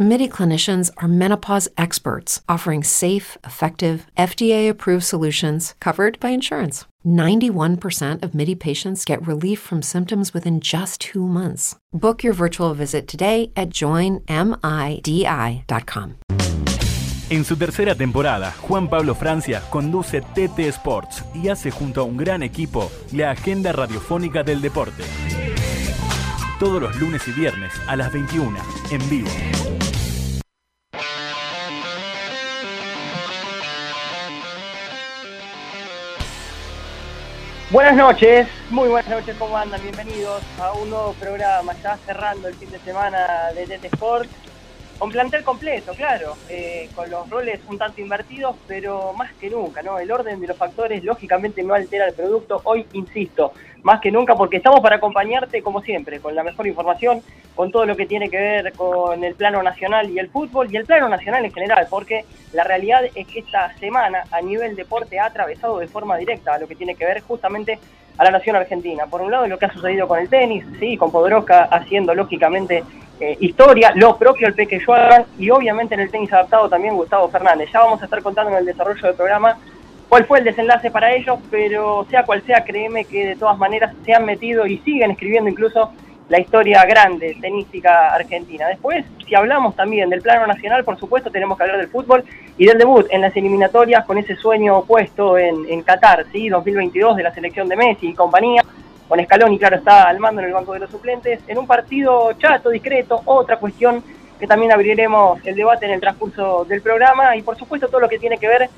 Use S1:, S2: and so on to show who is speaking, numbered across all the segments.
S1: MIDI clinicians are menopause experts offering safe, effective, FDA approved solutions covered by insurance. 91% of MIDI patients get relief from symptoms within just two months. Book your virtual visit today at joinmidi.com.
S2: En su tercera temporada, Juan Pablo Francia conduce TT Sports y hace junto a un gran equipo la agenda radiofónica del deporte. Todos los lunes y viernes a las 21, en vivo.
S3: Buenas noches, muy buenas noches, ¿cómo andan? Bienvenidos a un nuevo programa, ya cerrando el fin de semana de TT Sports con plantel completo, claro, eh, con los roles un tanto invertidos, pero más que nunca, ¿no? El orden de los factores lógicamente no altera el producto. Hoy, insisto, más que nunca, porque estamos para acompañarte, como siempre, con la mejor información, con todo lo que tiene que ver con el plano nacional y el fútbol, y el plano nacional en general, porque la realidad es que esta semana a nivel deporte ha atravesado de forma directa a lo que tiene que ver justamente a la nación argentina. Por un lado, lo que ha sucedido con el tenis, sí, con Podoroska haciendo lógicamente eh, historia, lo propio el Peque Joan y obviamente en el tenis adaptado también Gustavo Fernández. Ya vamos a estar contando en el desarrollo del programa cuál fue el desenlace para ellos, pero sea cual sea, créeme que de todas maneras se han metido y siguen escribiendo incluso la historia grande tenística argentina. Después, si hablamos también del plano nacional, por supuesto tenemos que hablar del fútbol y del debut en las eliminatorias con ese sueño puesto en, Qatar, ¿sí? 2022 de la selección de Messi y compañía con Scaloni, claro, está al mando en el banco de los suplentes, en un partido chato, discreto, otra cuestión que también abriremos el debate en el transcurso del programa y por supuesto todo lo que tiene que ver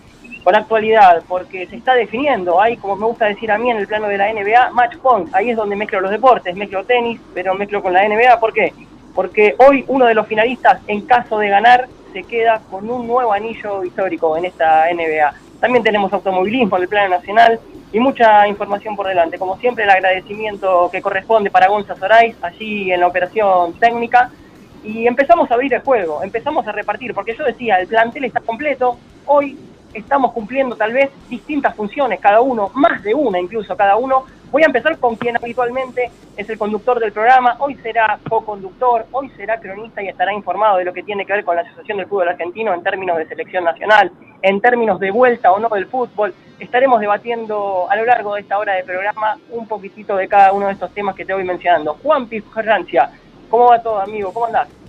S3: con actualidad, porque se está definiendo, hay como me gusta decir a mí en el plano de la NBA, match point, ahí es donde mezclo los deportes, mezclo tenis, pero mezclo con la NBA, ¿por qué? Porque hoy uno de los finalistas, en caso de ganar, se queda con un nuevo anillo histórico en esta NBA. También tenemos automovilismo en el plano nacional, y mucha información por delante. Como siempre, el agradecimiento que corresponde para Gonza Sorais, allí en la operación técnica. Y empezamos a abrir el juego, empezamos a repartir, porque yo decía, el plantel está completo, hoy estamos cumpliendo tal vez distintas funciones, cada uno, más de una incluso cada uno. Voy a empezar con quien habitualmente es el conductor del programa, hoy será co-conductor, hoy será cronista y estará informado de lo que tiene que ver con la Asociación del Fútbol Argentino en términos de selección nacional, en términos de vuelta o no del fútbol, estaremos debatiendo a lo largo de esta hora de programa un poquitito de cada uno de esestos temas que te voy mencionando. Juan Francia, ¿cómo va todo, amigo? ¿Cómo andás?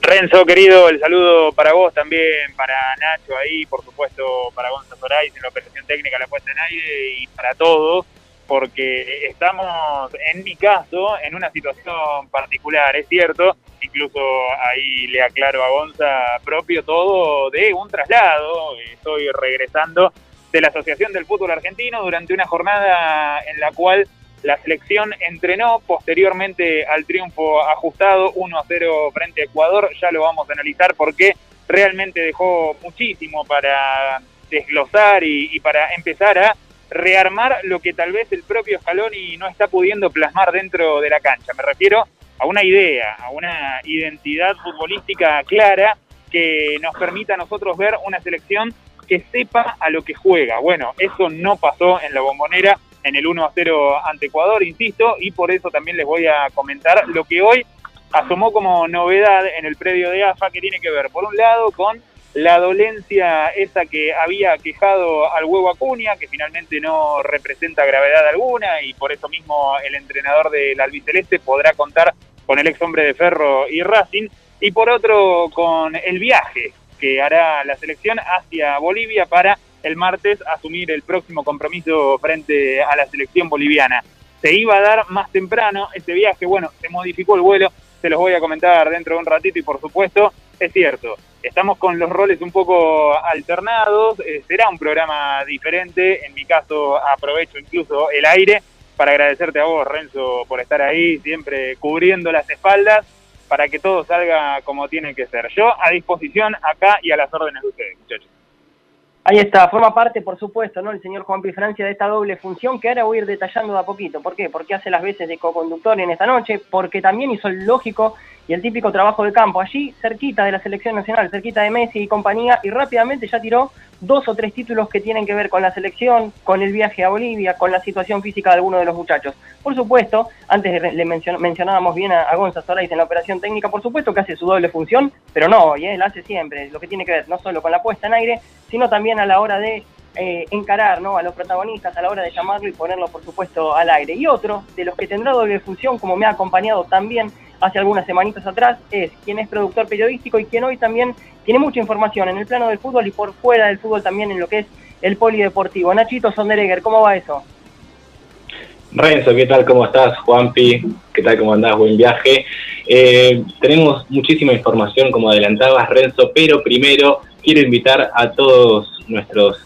S4: Renzo, querido, el saludo para vos también, para Nacho ahí, por supuesto, para Gonzalo Sorais en la operación técnica, la puesta en aire y para todos, porque estamos, en mi caso, en una situación particular, es cierto, incluso ahí le aclaro a Gonza propio todo de un traslado, estoy regresando de la Asociación del Fútbol Argentino durante una jornada en la cual la selección entrenó posteriormente al triunfo ajustado 1 a 0 frente a Ecuador. Ya lo vamos a analizar porque realmente dejó muchísimo para desglosar y, para empezar a rearmar lo que tal vez el propio Scaloni no está pudiendo plasmar dentro de la cancha. Me refiero a una idea, a una identidad futbolística clara que nos permita a nosotros ver una selección que sepa a lo que juega. Bueno, eso no pasó en la bombonera en el 1 a 0 ante Ecuador, insisto, y por eso también les voy a comentar lo que hoy asomó como novedad en el predio de AFA, que tiene que ver, por un lado, con la dolencia esa que había quejado al huevo Acuña, que finalmente no representa gravedad alguna, y por eso mismo el entrenador del albiceleste podrá contar con el ex hombre de Ferro y Racing, y por otro con el viaje que hará la selección hacia Bolivia para el martes asumir el próximo compromiso frente a la selección boliviana. Se iba a dar más temprano este viaje, bueno, se modificó el vuelo, se los voy a comentar dentro de un ratito y por supuesto, es cierto, estamos con los roles un poco alternados, eh, será un programa diferente, en mi caso aprovecho incluso el aire para agradecerte a vos, Renzo, por estar ahí, siempre cubriendo las espaldas para que todo salga como tiene que ser. Yo a disposición acá y a las órdenes de ustedes, muchachos.
S3: Ahí está, forma parte, por supuesto, ¿no? El señor Juan P. Francia de esta doble función que ahora voy a ir detallando de a poquito. ¿Por qué? Porque hace las veces de co-conductor en esta noche, porque también hizo el lógico y el típico trabajo de campo, allí cerquita de la selección nacional, cerquita de Messi y compañía, y rápidamente ya tiró dos o tres títulos que tienen que ver con la selección, con el viaje a Bolivia, con la situación física de algunos de los muchachos. Por supuesto, antes le mencionábamos bien a, a Solais en la operación técnica, por supuesto que hace su doble función, pero no, y él hace siempre lo que tiene que ver no solo con la puesta en aire, sino también a la hora de eh, encarar ¿no? a los protagonistas a la hora de llamarlo y ponerlo, por supuesto, al aire. Y otro de los que tendrá doble función, como me ha acompañado también hace algunas semanitas atrás, es quien es productor periodístico y quien hoy también tiene mucha información en el plano del fútbol y por fuera del fútbol también en lo que es el polideportivo. Nachito Sonderegger, ¿cómo va eso?
S5: Renzo, ¿qué tal? ¿Cómo estás? Juanpi, ¿qué tal? ¿Cómo andás? Buen viaje. Eh, tenemos muchísima información, como adelantabas, Renzo, pero primero quiero invitar a todos nuestros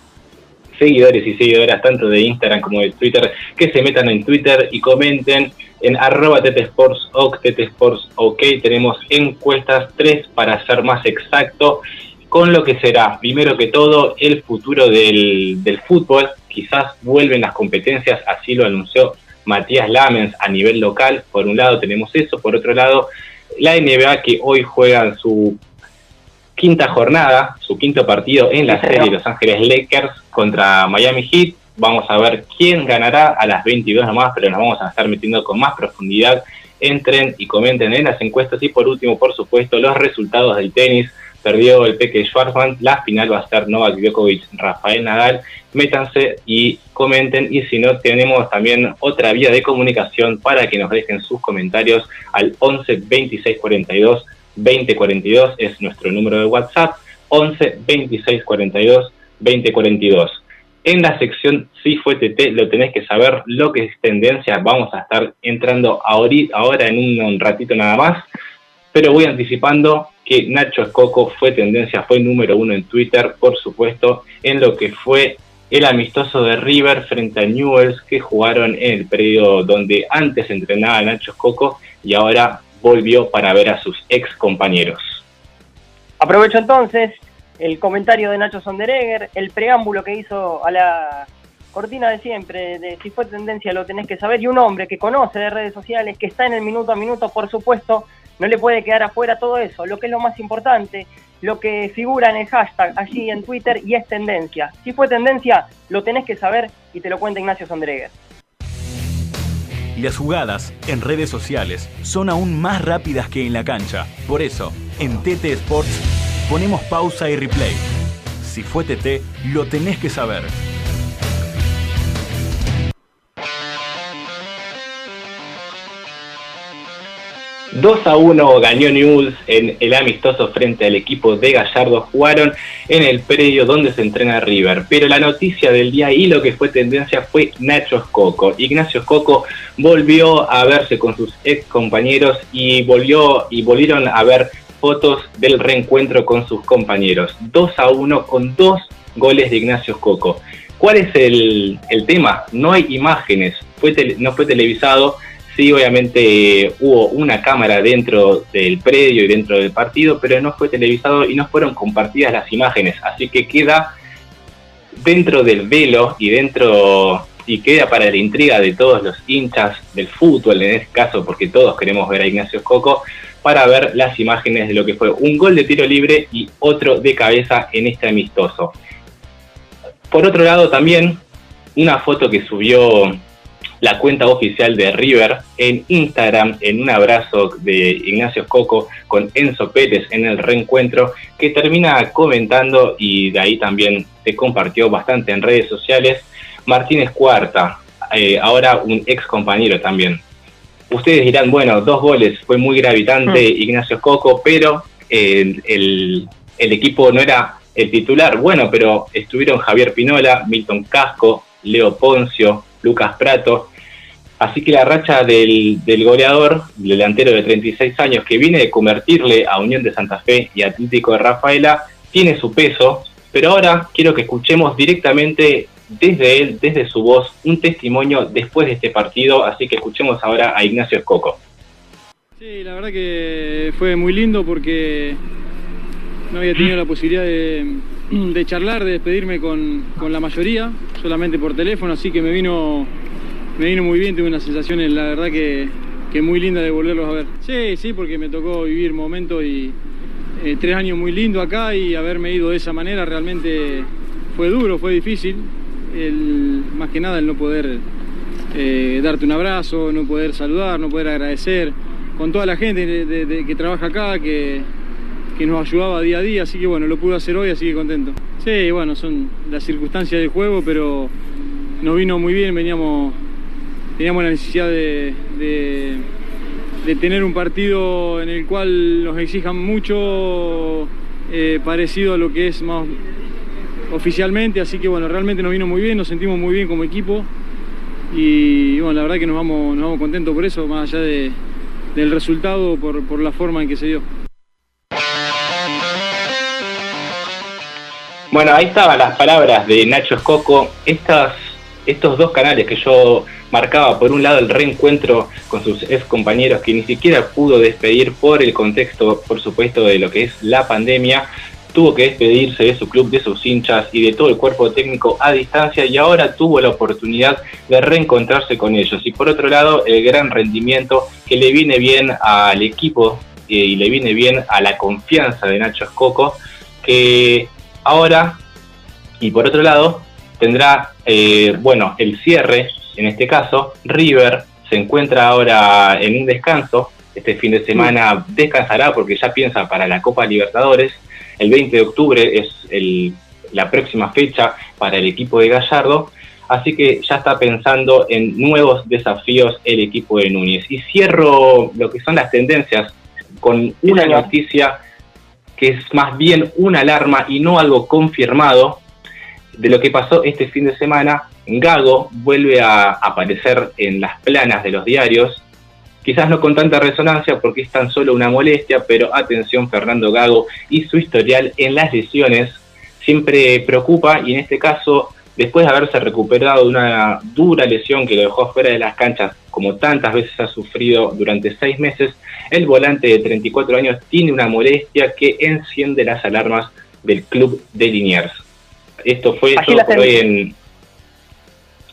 S5: seguidores y seguidoras tanto de Instagram como de Twitter que se metan en Twitter y comenten en arroba tetesportsok, ok, tenemos encuestas, tres para ser más exacto, con lo que será, primero que todo, el futuro del, del fútbol, quizás vuelven las competencias, así lo anunció Matías Lamens a nivel local, por un lado tenemos eso, por otro lado, la NBA que hoy juega su quinta jornada, su quinto partido en la serie Los Ángeles Lakers contra Miami Heat. Vamos a ver quién ganará a las 22 nomás, pero nos vamos a estar metiendo con más profundidad. Entren y comenten en las encuestas y por último, por supuesto, los resultados del tenis. Perdió el Peque Schwarzman, la final va a ser Novak Djokovic, Rafael Nadal. Métanse y comenten y si no, tenemos también otra vía de comunicación para que nos dejen sus comentarios al 11 26 42 2042 es nuestro número de WhatsApp, 11 26 42 2042. En la sección Si fue TT lo tenés que saber, lo que es tendencia, vamos a estar entrando ahora en un, ratito nada más, pero voy anticipando que Nacho Escoco fue tendencia, fue número uno en Twitter, por supuesto, en lo que fue el amistoso de River frente a Newells que jugaron en el periodo donde antes entrenaba Nacho Escoco y ahora volvió para ver a sus ex compañeros.
S3: Aprovecho entonces el comentario de Nacho Sonderegger, el preámbulo que hizo a la cortina de siempre, de si fue tendencia lo tenés que saber, y un hombre que conoce de redes sociales, que está en el minuto a minuto, por supuesto, no le puede quedar afuera todo eso, lo que es lo más importante, lo que figura en el hashtag allí en Twitter y es tendencia. Si fue tendencia, lo tenés que saber y te lo cuenta Ignacio Sonderegger
S2: y las jugadas en redes sociales son aún más rápidas que en la cancha. Por eso, en TT Sports ponemos pausa y replay. Si fue TT, lo tenés que saber.
S5: 2 a 1 ganó News en el amistoso frente al equipo de Gallardo. Jugaron en el predio donde se entrena River. Pero la noticia del día y lo que fue tendencia fue Nacho Escoco. Ignacio Escoco volvió a verse con sus ex compañeros y volvió y volvieron a ver fotos del reencuentro con sus compañeros. 2 a 1 con dos goles de Ignacio Escoco. ¿Cuál es el, tema? No hay imágenes, no fue televisado Sí, obviamente hubo una cámara dentro del predio y dentro del partido, pero no fue televisado y no fueron compartidas las imágenes, así que queda dentro del velo y dentro y queda para la intriga de todos los hinchas del fútbol en este caso, porque todos queremos ver a Ignacio Escoco, para ver las imágenes de lo que fue un gol de tiro libre y otro de cabeza en este amistoso. Por otro lado también una foto que subió la cuenta oficial de River en Instagram en un abrazo de Ignacio Coco con Enzo Pérez en el reencuentro que termina comentando y de ahí también se compartió bastante en redes sociales Martínez Cuarta, eh, ahora un ex compañero también. Ustedes dirán, bueno, dos goles, fue muy gravitante hmm. Ignacio Coco, pero el, el equipo no era el titular. Bueno, pero estuvieron Javier Pinola, Milton Casco, Leo Poncio, Lucas Prato, Así que la racha del, goleador, delantero de 36 años, que viene de convertirle a Unión de Santa Fe y Atlético de Rafaela, tiene su peso, pero ahora quiero que escuchemos directamente desde él, desde su voz, un testimonio después de este partido, así que escuchemos ahora a Ignacio Escoco.
S6: Sí, la verdad que fue muy lindo porque no había tenido la posibilidad de, charlar, de despedirme con, con la mayoría, solamente por teléfono, así que me vino me vino muy bien, tuve una sensación, la verdad que que muy linda de volverlos a ver. Sí, sí, porque me tocó vivir momentos y eh, tres años muy lindos acá y haberme ido de esa manera realmente fue duro, fue difícil. Más que nada el no poder eh, darte un abrazo, no poder saludar, no poder agradecer con toda la gente que trabaja acá, que, que nos ayudaba día a día, así que bueno, lo pude hacer hoy, así que contento. Sí, bueno, son las circunstancias del juego, pero nos vino muy bien, veníamos, teníamos la necesidad de, de, tener un partido en el cual nos exijan mucho, eh, parecido a lo que es más oficialmente, así que bueno, realmente nos vino muy bien, nos sentimos muy bien como equipo y bueno, la verdad que nos vamos, nos vamos contentos por eso, más allá de, del resultado, por, por la forma en que se dio.
S5: Bueno, ahí estaban las palabras de Nacho Escoco. Estas, estos dos canales que yo marcaba, por un lado el reencuentro con sus ex compañeros que ni siquiera pudo despedir por el contexto, por supuesto, de lo que es la pandemia, tuvo que despedirse de su club, de sus hinchas y de todo el cuerpo técnico a distancia y ahora tuvo la oportunidad de reencontrarse con ellos. Y por otro lado, el gran rendimiento que le viene bien al equipo eh, y le viene bien a la confianza de Nacho Escoco, que ahora, y por otro lado, tendrá, eh, bueno, el cierre, en este caso, River se encuentra ahora en un descanso, este fin de semana descansará porque ya piensa para la Copa Libertadores, el 20 de octubre es la próxima fecha para el equipo de Gallardo, así que ya está pensando en nuevos desafíos el equipo de Núñez. Y cierro lo que son las tendencias con una noticia que es más bien una alarma y no algo confirmado de lo que pasó este fin de semana. Gago vuelve a aparecer en las planas de los diarios, quizás no con tanta resonancia porque es tan solo una molestia, pero atención Fernando Gago y su historial en las lesiones siempre preocupa y en este caso, después de haberse recuperado de una dura lesión que lo dejó fuera de las canchas, como tantas veces ha sufrido durante seis meses, el volante de 34 años tiene una molestia que enciende las alarmas del club de Liniers. Esto fue todo por hoy en...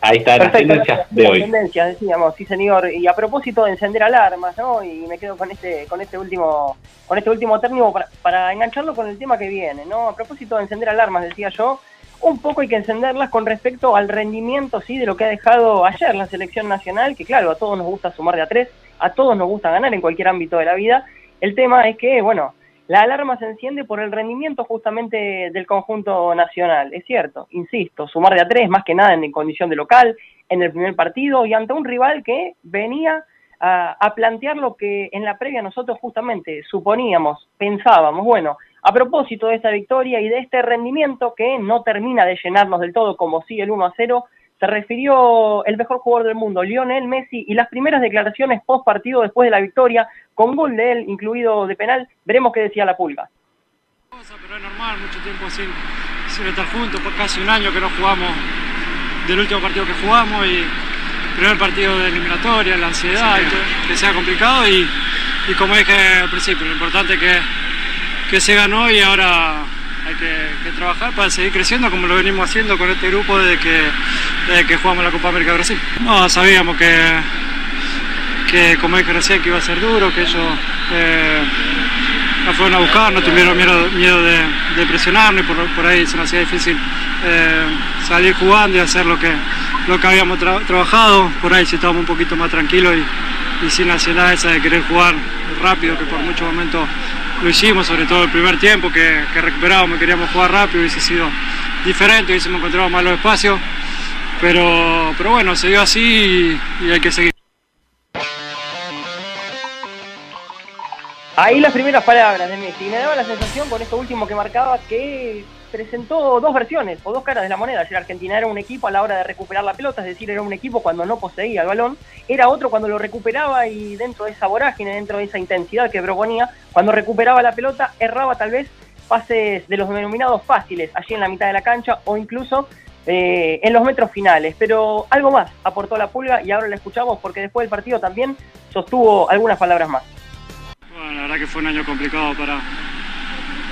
S5: Ahí está las tendencias de hoy.
S3: Tendencias, decíamos, sí señor. Y a propósito de encender alarmas, ¿no? Y me quedo con este, con este último, con este último término para, para engancharlo con el tema que viene, ¿no? A propósito de encender alarmas, decía yo, un poco hay que encenderlas con respecto al rendimiento sí de lo que ha dejado ayer la selección nacional, que claro, a todos nos gusta sumar de a tres, a todos nos gusta ganar en cualquier ámbito de la vida. El tema es que, bueno, la alarma se enciende por el rendimiento justamente del conjunto nacional. Es cierto, insisto, sumar de a tres más que nada en condición de local, en el primer partido y ante un rival que venía a, a plantear lo que en la previa nosotros justamente suponíamos, pensábamos, bueno, a propósito de esta victoria y de este rendimiento que no termina de llenarnos del todo como sí el 1 a 0, se refirió el mejor jugador del mundo, Lionel Messi, y las primeras declaraciones post partido después de la victoria, con gol de él incluido de penal, veremos qué decía la pulga.
S6: Pero es normal, mucho tiempo sin, estar juntos, por casi un año que no jugamos del último partido que jugamos y primer partido de eliminatoria, la ansiedad, que sea complicado y, y como dije al principio, lo importante es que que se ganó y ahora hay que, trabajar para seguir creciendo como lo venimos haciendo con este grupo desde que, que jugamos la Copa América Brasil. No, sabíamos que, que como dije recién que iba a ser duro, que ellos eh, no fueron a buscar, no tuvieron miedo, de, presionarnos y por, ahí se nos hacía difícil eh, salir jugando y hacer lo que, lo que habíamos trabajado. Por ahí si estábamos un poquito más tranquilos y, y sin la ansiedad esa de querer jugar rápido, que por muchos momentos lo hicimos, sobre todo el primer tiempo que, que recuperábamos, queríamos jugar rápido, hubiese sido diferente, hubiésemos encontrado más los espacios, pero, pero bueno, se dio así y, hay que seguir.
S3: Ahí las primeras palabras de Messi. Me daba la sensación con esto último que marcaba que presentó dos versiones o dos caras de la moneda. Ayer Argentina era un equipo a la hora de recuperar la pelota, es decir, era un equipo cuando no poseía el balón, era otro cuando lo recuperaba y dentro de esa vorágine, dentro de esa intensidad que proponía, cuando recuperaba la pelota, erraba tal vez pases de los denominados fáciles allí en la mitad de la cancha o incluso eh, en los metros finales. Pero algo más aportó la pulga y ahora la escuchamos porque después del partido también sostuvo algunas palabras más.
S6: Bueno, la verdad que fue un año complicado para,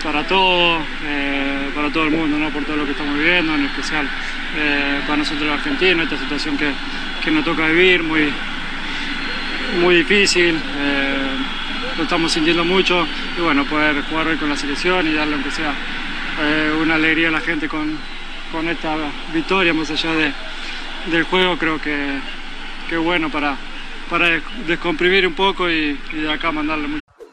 S6: para todo, eh, para todo el mundo, ¿no? por todo lo que estamos viviendo, en especial eh, para nosotros los argentinos, esta situación que, que, nos toca vivir, muy, muy difícil, lo estamos sintiendo mucho y bueno, poder jugar hoy con la selección y darle aunque sea una alegría a la gente con, con esta victoria más allá de, del juego creo que, que bueno para, para descomprimir un poco y, y de acá mandarle mucho.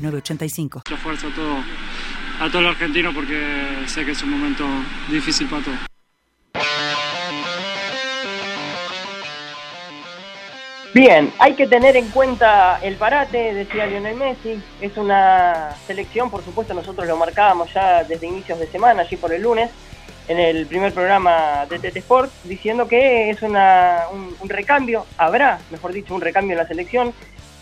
S7: 985.
S6: Mucha fuerza a todo, a todo el argentino porque sé que es un momento difícil para todos.
S3: Bien, hay que tener en cuenta el parate, decía Lionel Messi. Es una selección, por supuesto, nosotros lo marcábamos ya desde inicios de semana, allí por el lunes, en el primer programa de TT Sport, diciendo que es una, un, un recambio, habrá, mejor dicho, un recambio en la selección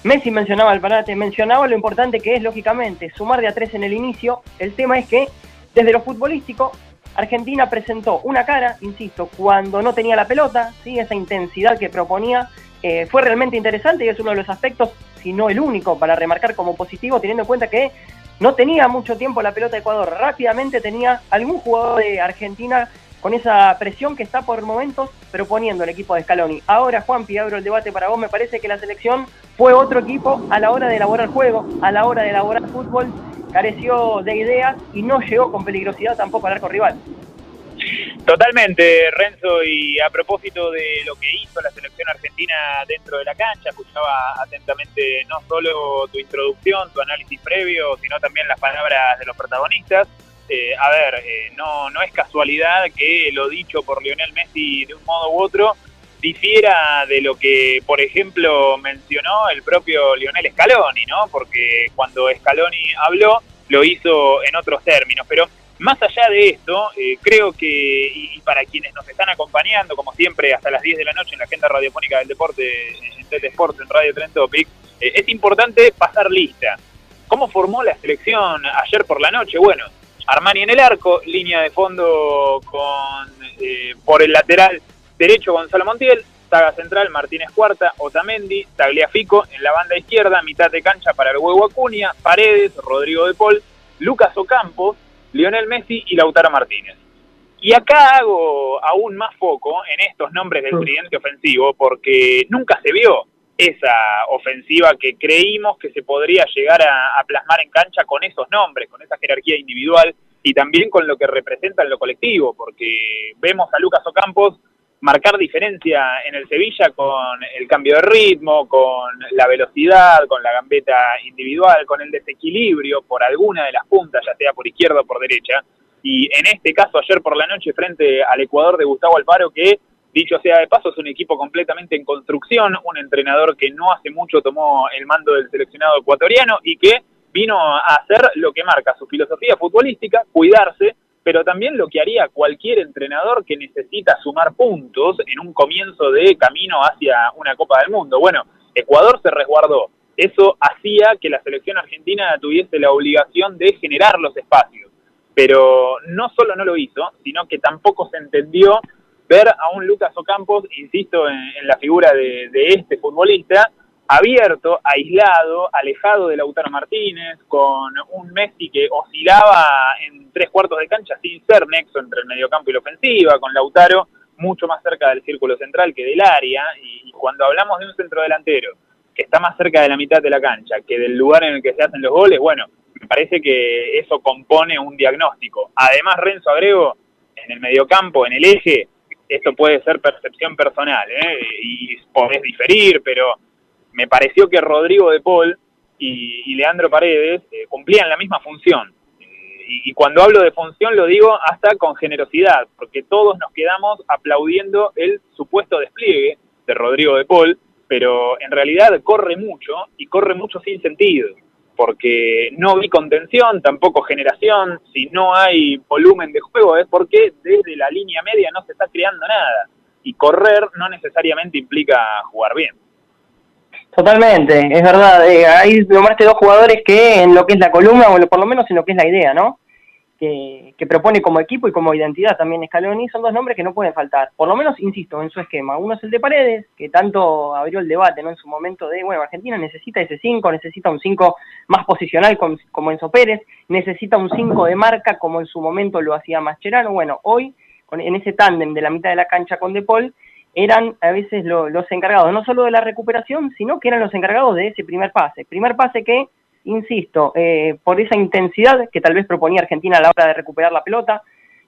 S3: Messi mencionaba el parate, mencionaba lo importante que es, lógicamente, sumar de a tres en el inicio. El tema es que, desde lo futbolístico, Argentina presentó una cara, insisto, cuando no tenía la pelota, ¿sí? esa intensidad que proponía eh, fue realmente interesante y es uno de los aspectos, si no el único, para remarcar como positivo, teniendo en cuenta que no tenía mucho tiempo la pelota de Ecuador. Rápidamente tenía algún jugador de Argentina con esa presión que está por momentos proponiendo el equipo de Scaloni. Ahora, Juan, abro el debate para vos. Me parece que la selección fue otro equipo a la hora de elaborar juego, a la hora de elaborar fútbol, careció de ideas y no llegó con peligrosidad tampoco al arco rival.
S4: Totalmente, Renzo, y a propósito de lo que hizo la selección argentina dentro de la cancha, escuchaba atentamente no solo tu introducción, tu análisis previo, sino también las palabras de los protagonistas. Eh, a ver, eh, no, no es casualidad que lo dicho por Lionel Messi de un modo u otro difiera de lo que, por ejemplo, mencionó el propio Lionel Scaloni, ¿no? Porque cuando Scaloni habló, lo hizo en otros términos. Pero más allá de esto, eh, creo que, y para quienes nos están acompañando, como siempre, hasta las 10 de la noche en la agenda radiofónica del deporte, en Telesports, en Radio Trend Topic, es importante pasar lista. ¿Cómo formó la selección ayer por la noche? Bueno, Armani en el arco, línea de fondo con eh, por el lateral derecho Gonzalo Montiel, saga central Martínez Cuarta, Otamendi, Tagliafico en la banda izquierda, mitad de cancha para el huevo Acuña, Paredes, Rodrigo de Paul, Lucas Ocampo, Lionel Messi y Lautaro Martínez. Y acá hago aún más foco en estos nombres del tridente ofensivo porque nunca se vio esa ofensiva que creímos que se podría llegar a, plasmar en cancha con esos nombres, con esa jerarquía individual y también con lo que representa en lo colectivo, porque vemos a Lucas Ocampos marcar diferencia en el Sevilla con el cambio de ritmo, con la velocidad, con la gambeta individual, con el desequilibrio por alguna de las puntas, ya sea por izquierda o por derecha. Y en este caso, ayer por la noche, frente al Ecuador de Gustavo Alfaro, que Dicho sea de paso, es un equipo completamente en construcción, un entrenador que no hace mucho tomó el mando del seleccionado ecuatoriano y que vino a hacer lo que marca su filosofía futbolística, cuidarse, pero también lo que haría cualquier entrenador que necesita sumar puntos en un comienzo de camino hacia una Copa del Mundo. Bueno, Ecuador se resguardó. Eso hacía que la selección argentina tuviese la obligación de generar los espacios. Pero no solo no lo hizo, sino que tampoco se entendió ver a un Lucas Ocampos, insisto en, la figura de, este futbolista, abierto, aislado, alejado de Lautaro Martínez, con un Messi que oscilaba en tres cuartos de cancha sin ser nexo entre el mediocampo y la ofensiva, con Lautaro mucho más cerca del círculo central que del área, y cuando hablamos de un centro delantero que está más cerca de la mitad de la cancha que del lugar en el que se hacen los goles, bueno, me parece que eso compone un diagnóstico. Además, Renzo Agrego, en el mediocampo, en el eje, esto puede ser percepción personal, ¿eh? y podés diferir, pero me pareció que Rodrigo de Paul y, Leandro Paredes eh, cumplían la misma función. y, cuando hablo de función lo digo hasta con generosidad, porque todos nos quedamos aplaudiendo el supuesto despliegue de Rodrigo de Paul, pero en realidad corre mucho y corre mucho sin sentido, porque no vi contención, tampoco generación, si no hay volumen de juego es porque desde la línea media no se está creando nada y correr no necesariamente implica jugar bien.
S3: Totalmente, es verdad. Eh, ahí nombraste dos jugadores que en lo que es la columna, o por lo menos en lo que es la idea, ¿no? Que, propone como equipo y como identidad también Scaloni, son dos nombres que no pueden faltar. Por lo menos, insisto, en su esquema. Uno es el de Paredes, que tanto abrió el debate, ¿no? En su momento de, bueno, Argentina necesita ese 5, necesita un 5 más posicional como, como Enzo Pérez, necesita un 5 de marca como en su momento lo hacía Mascherano. Bueno, hoy, en ese tándem de la mitad de la cancha con De Paul, eran a veces los encargados no solo de la recuperación, sino que eran los encargados de ese primer pase. Primer pase que, insisto, eh, por esa intensidad que tal vez proponía Argentina a la hora de recuperar la pelota,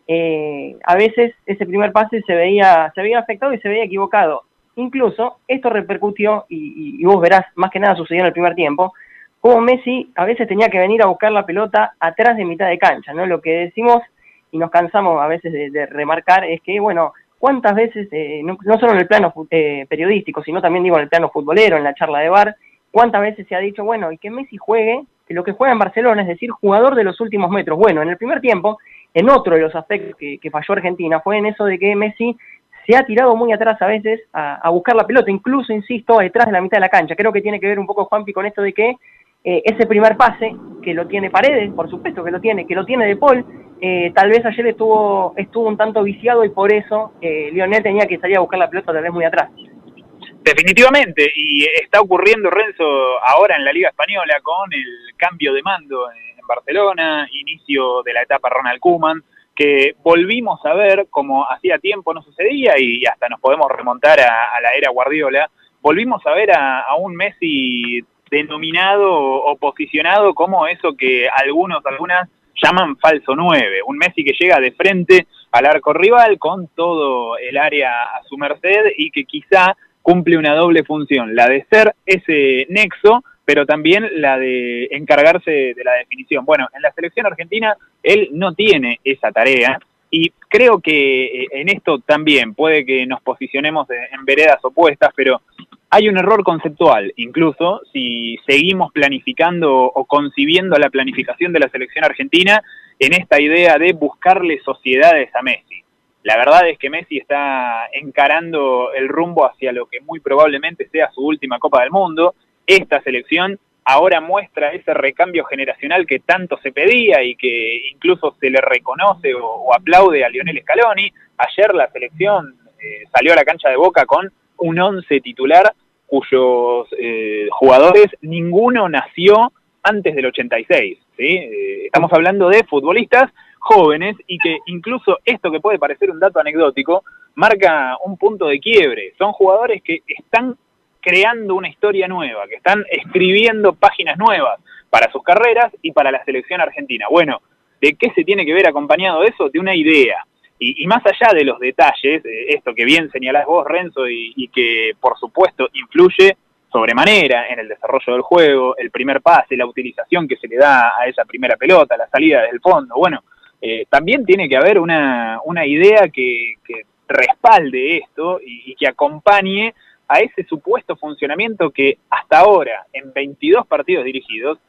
S3: eh, a veces ese primer pase se veía, se veía afectado y se veía equivocado. Incluso esto repercutió, y, vos verás, más que nada sucedió en el primer tiempo, como Messi a veces tenía que venir a buscar la pelota atrás de mitad de cancha, ¿no? Lo que decimos y nos cansamos a veces de remarcar es que, bueno, cuántas veces, eh, no, solo en el plano eh, periodístico, sino también digo en el plano futbolero, en la charla de bar, cuántas veces se ha dicho, bueno, y que Messi juegue, que lo que juega en Barcelona, es decir, jugador de los últimos metros. Bueno, en el primer tiempo, en otro de los aspectos que, falló Argentina, fue en eso de que Messi se ha tirado muy atrás a veces a, buscar la pelota, incluso, insisto, detrás de la mitad de la cancha. Creo que tiene que ver un poco, Juanpi, con esto de que eh, ese primer pase, que lo tiene Paredes, por supuesto que lo tiene, que lo tiene De Paul, eh, tal vez ayer estuvo, estuvo un tanto viciado y por eso eh, Lionel tenía que salir a buscar la pelota tal vez muy atrás.
S4: Definitivamente, y está ocurriendo Renzo ahora en la Liga Española con el cambio de mando en Barcelona, inicio de la etapa Ronald Koeman, que volvimos a ver como hacía tiempo no sucedía y hasta nos podemos remontar a, la era Guardiola, volvimos a ver a, a un Messi denominado o posicionado como eso que algunos, algunas llaman falso 9, un Messi que llega de frente al arco rival con todo el área a su merced y que quizá cumple una doble función, la de ser ese nexo, pero también la de encargarse de la definición. Bueno, en la selección argentina él no tiene esa tarea y creo que eh, en esto también puede que nos posicionemos en veredas opuestas, pero hay un error conceptual, incluso si seguimos planificando o concibiendo la planificación de la selección argentina en esta idea de buscarle sociedades a Messi. La verdad es que Messi está encarando el rumbo hacia lo que muy probablemente sea su última Copa del Mundo. Esta selección ahora muestra ese recambio generacional que tanto se pedía y que incluso se le reconoce o, aplaude a Lionel Scaloni. Ayer la selección eh, salió a la cancha de Boca con un once titular cuyos eh, jugadores, ninguno nació antes del 86. ¿sí? Eh, estamos hablando de futbolistas jóvenes y que incluso esto que puede parecer un dato anecdótico, marca un punto de quiebre. Son jugadores que están creando una historia nueva, que están escribiendo páginas nuevas para sus carreras y para la selección argentina. Bueno, ¿de qué se tiene que ver acompañado eso? De una idea. Y, más allá de los detalles, eh, esto que bien señalás vos, Renzo, y, que por supuesto influye sobremanera en el desarrollo del juego, el primer pase, la utilización que se le da a esa primera pelota, la salida del fondo, bueno, eh, también tiene que haber una, una idea que, respalde esto y, y, que acompañe a ese supuesto funcionamiento que hasta ahora, en 22 partidos dirigidos,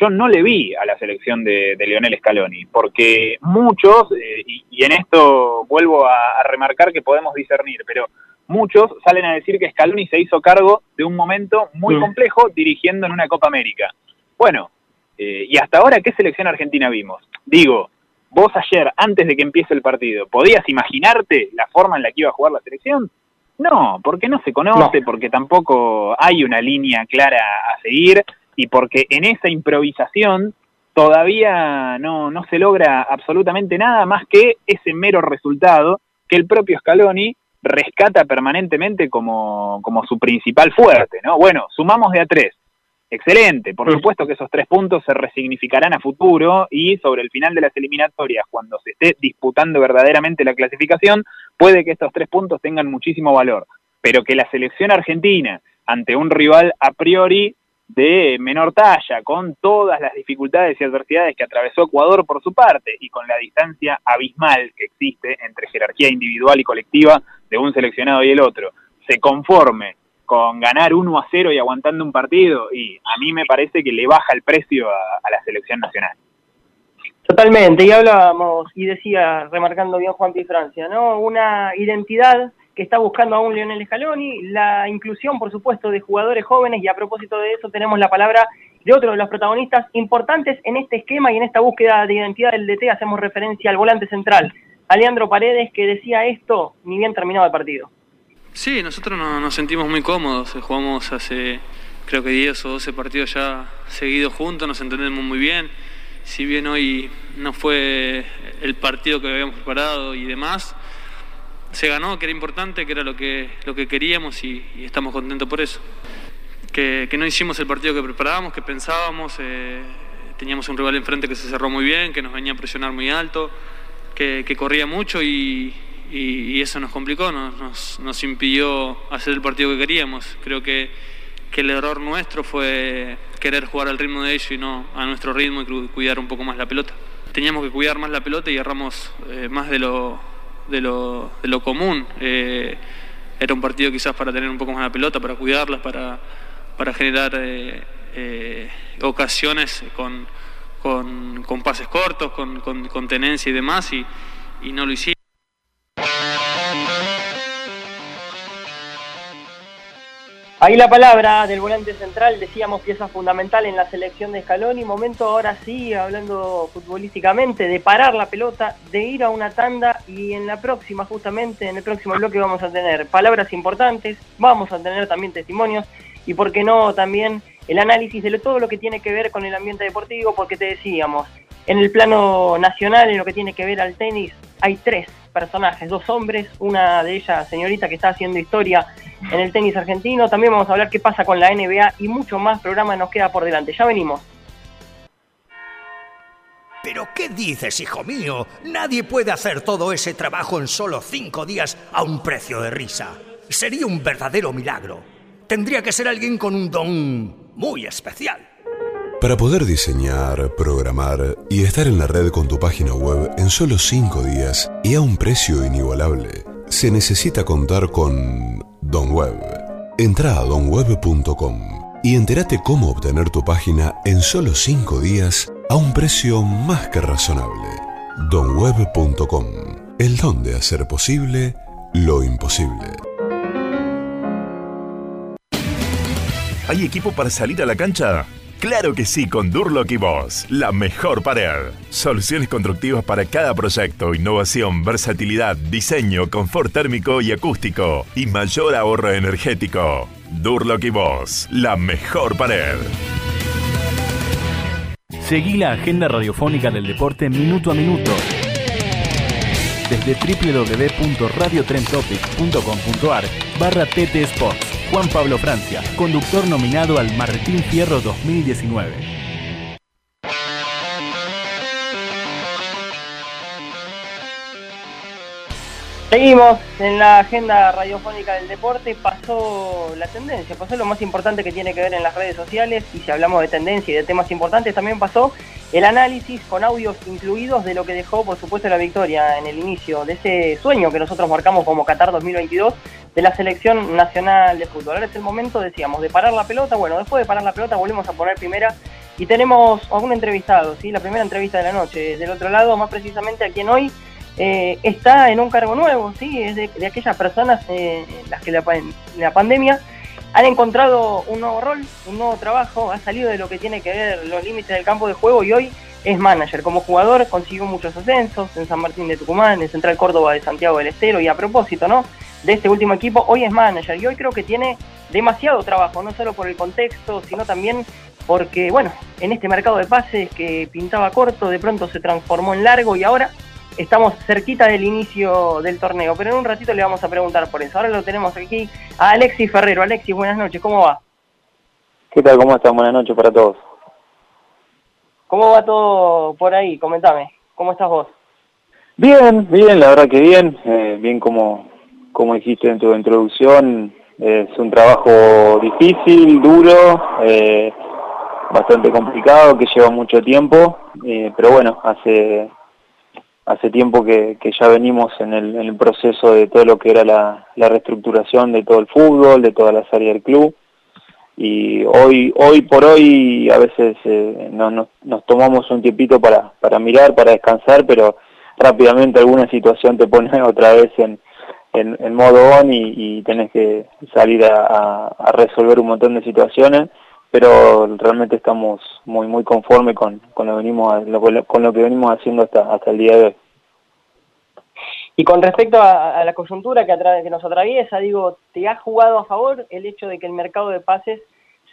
S4: yo no le vi a la selección de, Lionel Scaloni, porque muchos, eh, y, en esto vuelvo a, remarcar que podemos discernir, pero muchos salen a decir que Scaloni se hizo cargo de un momento muy mm. complejo dirigiendo en una Copa América. Bueno, eh, y hasta ahora, ¿qué selección argentina vimos? Digo, vos ayer, antes de que empiece el partido, ¿podías imaginarte la forma en la que iba a jugar la selección? No, porque no se conoce, porque tampoco hay una línea clara a seguir y porque en esa improvisación todavía no, no se logra absolutamente nada más que ese mero resultado que el propio Scaloni rescata permanentemente como, como su principal fuerte, ¿no? Bueno, sumamos de a tres. Excelente, por supuesto que esos tres puntos se resignificarán a futuro y sobre el final de las eliminatorias, cuando se esté disputando verdaderamente la clasificación, puede que estos tres puntos tengan muchísimo valor, pero que la selección argentina, ante un rival a priori de menor talla, con todas las dificultades y adversidades que atravesó Ecuador por su parte y con la distancia abismal que existe entre jerarquía individual y colectiva de un seleccionado y el otro, se conforme con ganar 1 a 0 y aguantando un partido, y a mí me parece que le baja el precio a, la selección nacional.
S3: Totalmente, y hablábamos, y decía, remarcando bien Juan Pi Francia, ¿no? Una identidad que está buscando aún Lionel Scaloni, la inclusión, por supuesto, de jugadores jóvenes, y a propósito de eso tenemos la palabra de otro de los protagonistas importantes en este esquema y en esta búsqueda de identidad del DT, hacemos referencia al volante central, Aleandro Paredes, que decía esto ni bien terminaba el partido.
S8: Sí, nosotros nos sentimos muy cómodos, jugamos hace creo que 10 o 12 partidos ya seguidos juntos, nos entendemos muy bien si bien hoy no fue el partido que habíamos preparado y demás, se ganó, que era importante, que era lo que, lo que queríamos y, estamos contentos por eso. Que, no hicimos el partido que preparábamos, que pensábamos, eh, teníamos un rival enfrente que se cerró muy bien, que nos venía a presionar muy alto, que, corría mucho y, eso nos complicó, nos, nos impidió hacer el partido que queríamos. Creo que que el error nuestro fue querer jugar al ritmo de ellos y no a nuestro ritmo y cuidar un poco más la pelota. Teníamos que cuidar más la pelota y erramos eh, más de lo, de lo, de lo común. Eh, era un partido quizás para tener un poco más la pelota, para cuidarlas, para, para generar eh, ocasiones con, con, pases cortos, con, con, tenencia y demás, y, y no lo hicimos.
S3: Ahí la palabra del volante central, decíamos pieza fundamental en la selección de Scaloni, momento ahora sí, hablando futbolísticamente, de parar la pelota, de ir a una tanda y en la próxima, justamente en el próximo bloque vamos a tener palabras importantes, vamos a tener también testimonios y por qué no también el análisis de todo lo que tiene que ver con el ambiente deportivo, porque te decíamos, en el plano nacional, en lo que tiene que ver al tenis, hay tres personajes, dos hombres, una de ellas señorita que está haciendo historia en el tenis argentino. También vamos a hablar qué pasa con la NBA y mucho más programa nos queda por delante. Ya venimos.
S9: ¿Pero qué dices, hijo mío? Nadie puede hacer todo ese trabajo en solo cinco días a un precio de risa. Sería un verdadero milagro. Tendría que ser alguien con un don muy especial.
S10: Para poder diseñar, programar y estar en la red con tu página web en solo 5 días y a un precio inigualable, se necesita contar con Don Web. Entra a donweb.com y entérate cómo obtener tu página en solo 5 días a un precio más que razonable. donweb.com. El don de hacer posible lo imposible.
S11: ¿Hay equipo para salir a la cancha? Claro que sí, con Durlock y Boss, la mejor pared. Soluciones constructivas para cada proyecto, innovación, versatilidad, diseño, confort térmico y acústico y mayor ahorro energético. Durlock y Boss, la mejor pared.
S2: Seguí la agenda radiofónica del deporte minuto a minuto. Desde www.radiotrentopic.com.ar barra TT Sports. Juan Pablo Francia, conductor nominado al Martín Fierro 2019.
S3: Seguimos en la agenda radiofónica del deporte, pasó la tendencia, pasó lo más importante que tiene que ver en las redes sociales. Y si hablamos de tendencia y de temas importantes también pasó el análisis con audios incluidos de lo que dejó por supuesto la victoria en el inicio de ese sueño que nosotros marcamos como Qatar 2022 de la selección nacional de fútbol. Ahora es el momento, decíamos, de parar la pelota, bueno, después de parar la pelota volvemos a poner primera. Y tenemos a un entrevistado, ¿sí? la primera entrevista de la noche, del otro lado más precisamente a quien hoy eh, está en un cargo nuevo, ¿sí? es de, aquellas personas eh, las que la, la, pandemia han encontrado un nuevo rol, un nuevo trabajo, ha salido de lo que tiene que ver los límites del campo de juego y hoy es manager. Como jugador consiguió muchos ascensos en San Martín de Tucumán, en Central Córdoba de Santiago del Estero y a propósito, ¿no? De este último equipo, hoy es manager y hoy creo que tiene demasiado trabajo, no solo por el contexto, sino también porque, bueno, en este mercado de pases que pintaba corto, de pronto se transformó en largo y ahora estamos cerquita del inicio del torneo, pero en un ratito le vamos a preguntar por eso. Ahora lo tenemos aquí a Alexis Ferrero. Alexis, buenas noches, ¿cómo va?
S12: ¿Qué tal? ¿Cómo están? Buenas noches para todos.
S3: ¿Cómo va todo por ahí? Comentame, ¿cómo estás vos?
S12: Bien, bien, la verdad que bien, eh, bien como, como dijiste en tu introducción, es un trabajo difícil, duro, eh, bastante complicado, que lleva mucho tiempo, eh, pero bueno, hace hace tiempo que, ya venimos en el, proceso de todo lo que era la, reestructuración de todo el fútbol, de todas las áreas del club. Y hoy, hoy por hoy a veces eh, no, nos tomamos un tiempito para, para mirar, para descansar, pero rápidamente alguna situación te pone otra vez en, en, modo on y, tenés que salir a, resolver un montón de situaciones, pero realmente estamos muy muy conformes con, con, lo, venimos, con lo que venimos haciendo hasta, hasta el día de hoy.
S3: Y con respecto a, la coyuntura que, que nos atraviesa, digo, ¿te ha jugado a favor el hecho de que el mercado de pases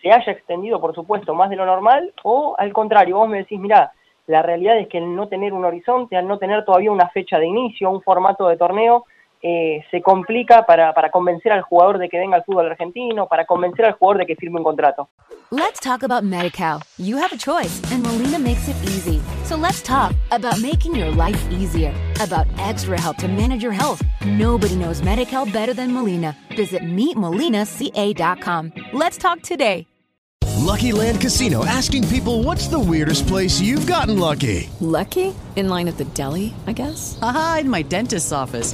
S3: se haya extendido, por supuesto, más de lo normal? ¿O al contrario, vos me decís, mira, la realidad es que el no tener un horizonte, al no tener todavía una fecha de inicio, un formato de torneo, eh, se complica para, para convencer al jugador de que venga al fútbol argentino, para convencer al jugador de que firme un contrato.
S13: Let's talk about MediCal. You have a choice and Molina makes it easy. So let's talk about making your life easier, about extra help to manage your health. Nobody knows MediCal better than Molina. Visit meetmolinaca.com. Let's talk today.
S14: Lucky Land Casino asking people what's the weirdest place you've gotten lucky?
S15: Lucky? In line at the deli, I guess?
S16: Aha, in my dentist's office.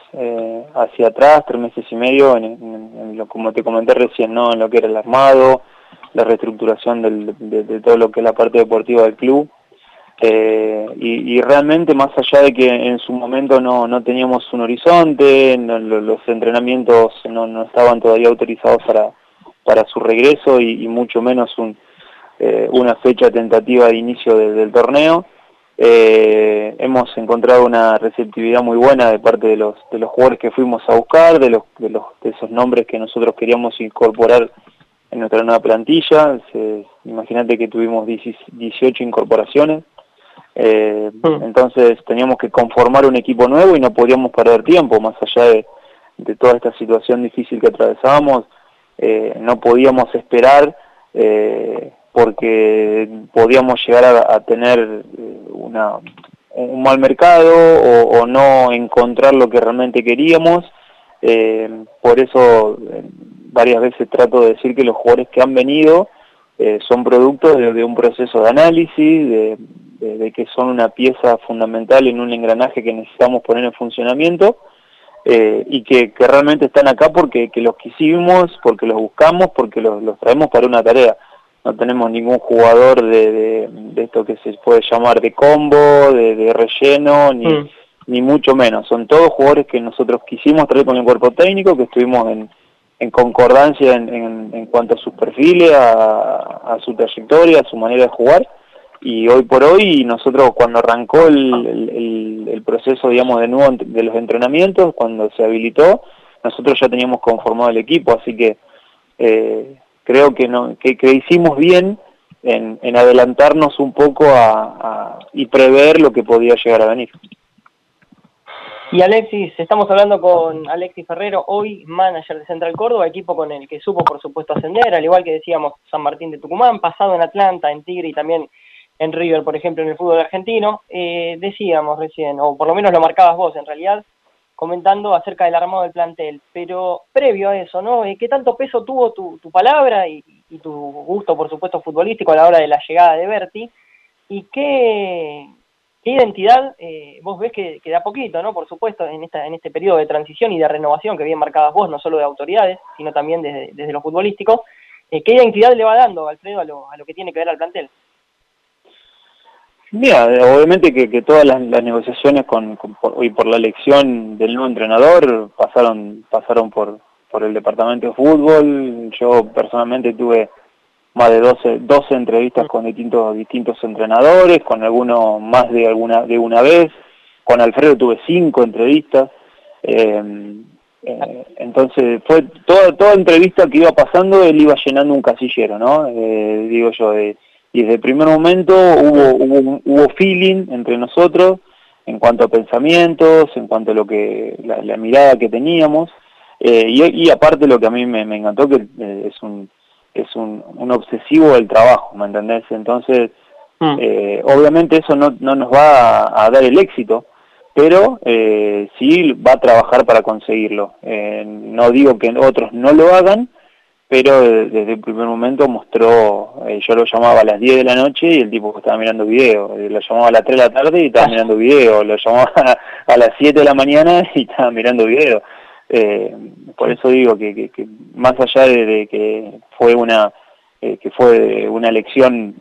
S12: eh, hacia atrás, tres meses y medio, en, lo, como te comenté recién, ¿no? en lo que era el armado, la reestructuración de, todo lo que es la parte deportiva del club. Eh, y, realmente más allá de que en su momento no, no teníamos un horizonte, los entrenamientos no, estaban todavía autorizados para, para su regreso y, mucho menos eh, una fecha tentativa de inicio del torneo, eh, hemos encontrado una receptividad muy buena de parte de los, de los jugadores que fuimos a buscar, de, los, de, los, de esos nombres que nosotros queríamos incorporar en nuestra nueva plantilla. Imagínate que tuvimos 18 incorporaciones. Eh, mm. Entonces teníamos que conformar un equipo nuevo y no podíamos perder tiempo, más allá de, de toda esta situación difícil que atravesábamos. Eh, no podíamos esperar eh, porque podíamos llegar a, tener eh, una, un mal mercado o, no encontrar lo que realmente queríamos. Eh, por eso eh, varias veces trato de decir que los jugadores que han venido son productos de, un proceso de análisis, de, que son una pieza fundamental en un engranaje que necesitamos poner en funcionamiento. y que, realmente están acá porque que los quisimos, porque los buscamos, porque los traemos para una tarea no tenemos ningún jugador de, de, esto que se puede llamar de combo, de, relleno, ni, mm. ni mucho menos. Son todos jugadores que nosotros quisimos traer con el cuerpo técnico, que estuvimos en, en concordancia en, en, cuanto a sus perfiles, a, su trayectoria, a su manera de jugar. Y hoy por hoy, nosotros cuando arrancó el, el, proceso, digamos, de nuevo de los entrenamientos, cuando se habilitó, nosotros ya teníamos conformado el equipo, así que eh, creo que, no, que, hicimos bien en, en, adelantarnos un poco a, y prever lo que podía llegar a venir.
S3: Y Alexis, estamos hablando con Alexis Ferrero, hoy manager de Central Córdoba, equipo con el que supo por supuesto ascender, al igual que decíamos San Martín de Tucumán, pasado en Atlanta, en Tigre y también en River, por ejemplo, en el fútbol argentino. Eh, decíamos recién, o por lo menos lo marcabas vos en realidad, comentando acerca del armado del plantel, pero previo a eso, ¿no? Eh, ¿Qué tanto peso tuvo tu, palabra y, tu gusto, por supuesto, futbolístico a la hora de la llegada de Berti? ¿Y qué, identidad eh, vos ves que, da poquito, ¿no? Por supuesto, en, esta, en este periodo de transición y de renovación que bien marcabas vos, no solo de autoridades, sino también desde, desde lo futbolístico, eh, ¿qué identidad le va dando, Alfredo, a lo, a lo que tiene que ver al plantel?
S12: Mira, obviamente que, todas las, negociaciones con, por, y por la elección del nuevo entrenador pasaron pasaron por, por el departamento de fútbol. Yo personalmente tuve más de 12, 12 entrevistas con distintos distintos entrenadores, con algunos más de alguna de una vez. Con Alfredo tuve cinco entrevistas. Eh, eh, entonces fue toda toda entrevista que iba pasando él iba llenando un casillero, ¿no? Eh, digo yo. de y desde el primer momento hubo, hubo, hubo feeling entre nosotros, en cuanto a pensamientos, en cuanto a lo que la, mirada que teníamos, eh, y, aparte lo que a mí me, encantó que eh, es un es un, un, obsesivo del trabajo, ¿me entendés? Entonces, mm. eh, obviamente eso no, no nos va a, dar el éxito, pero eh, sí va a trabajar para conseguirlo. no digo que otros no lo hagan, pero desde el primer momento mostró, eh, yo lo llamaba a las 10 de la noche y el tipo estaba mirando video, eh, lo llamaba a las 3 de la tarde y estaba mirando video, lo llamaba a, las 7 de la mañana y estaba mirando video. Eh, por eso digo que, más allá de, que fue una que fue una elección,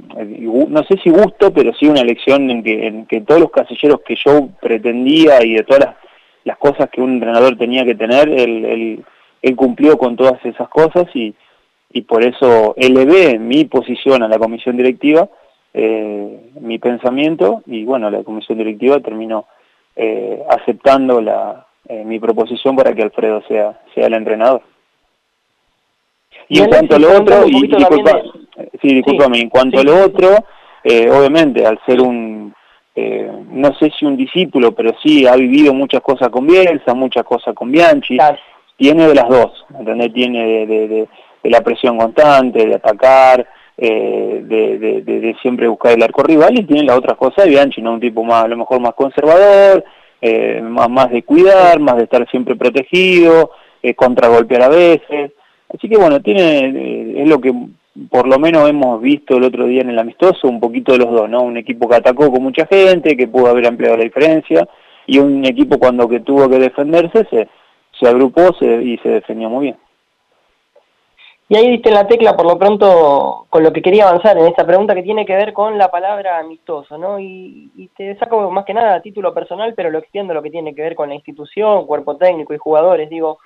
S12: no sé si gusto, pero sí una elección en que, en que todos los casilleros que yo pretendía y de todas las, cosas que un entrenador tenía que tener, el él cumplió con todas esas cosas y, y por eso elevé mi posición a la comisión directiva, eh, mi pensamiento, y bueno, la comisión directiva terminó eh, aceptando la, eh, mi proposición para que Alfredo sea, sea el entrenador. Y, en cuanto a lo otro, y, disculpa, sí, discúlpame, en cuanto a lo otro, obviamente al ser un, no sé si un discípulo, pero sí ha vivido muchas cosas con Bielsa, muchas cosas con Bianchi, tiene de las dos, ¿entendés? Tiene de, la presión constante, de atacar, eh, de, siempre buscar el arco rival y tiene la otra cosa de Bianchi, ¿no? Un tipo más, a lo mejor más conservador, eh, más, más de cuidar, más de estar siempre protegido, eh, contragolpear a veces. Así que bueno, tiene, eh, es lo que por lo menos hemos visto el otro día en el amistoso, un poquito de los dos, ¿no? Un equipo que atacó con mucha gente, que pudo haber ampliado la diferencia, y un equipo cuando que tuvo que defenderse se se agrupó y se defendió muy bien.
S3: Y ahí diste la tecla, por lo pronto, con lo que quería avanzar en esta pregunta que tiene que ver con la palabra amistoso, ¿no? Y, te saco más que nada a título personal, pero lo extiendo lo que tiene que ver con la institución, cuerpo técnico y jugadores. Digo,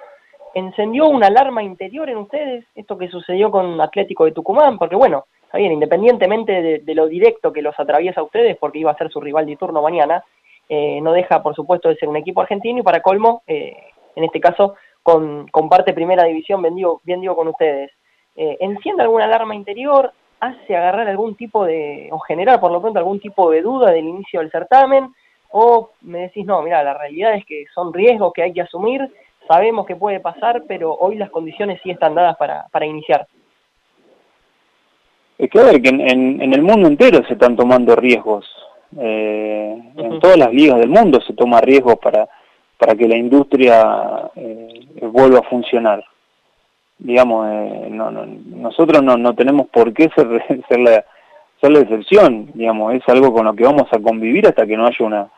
S3: ¿encendió una alarma interior en ustedes esto que sucedió con Atlético de Tucumán? Porque bueno, está bien, independientemente de, lo directo que los atraviesa a ustedes, porque iba a ser su rival de turno mañana, eh, no deja, por supuesto, de ser un equipo argentino y para colmo, eh, en este caso con, comparte primera división, bien digo, bien digo con ustedes. Eh, ¿Enciende alguna alarma interior? ¿Hace agarrar algún tipo de, o generar por lo pronto algún tipo de duda del inicio del certamen? ¿O me decís, no, mira, la realidad es que son riesgos que hay que asumir, sabemos que puede pasar, pero hoy las condiciones sí están dadas para, para iniciar?
S12: Es que a ver, que en, en, el mundo entero se están tomando riesgos. Eh, en todas las ligas del mundo se toma riesgos para para que la industria eh, vuelva a funcionar. Digamos, eh, no, no, nosotros no, tenemos por qué ser, la, ser la excepción, digamos, es algo con lo que vamos a convivir hasta que no haya una,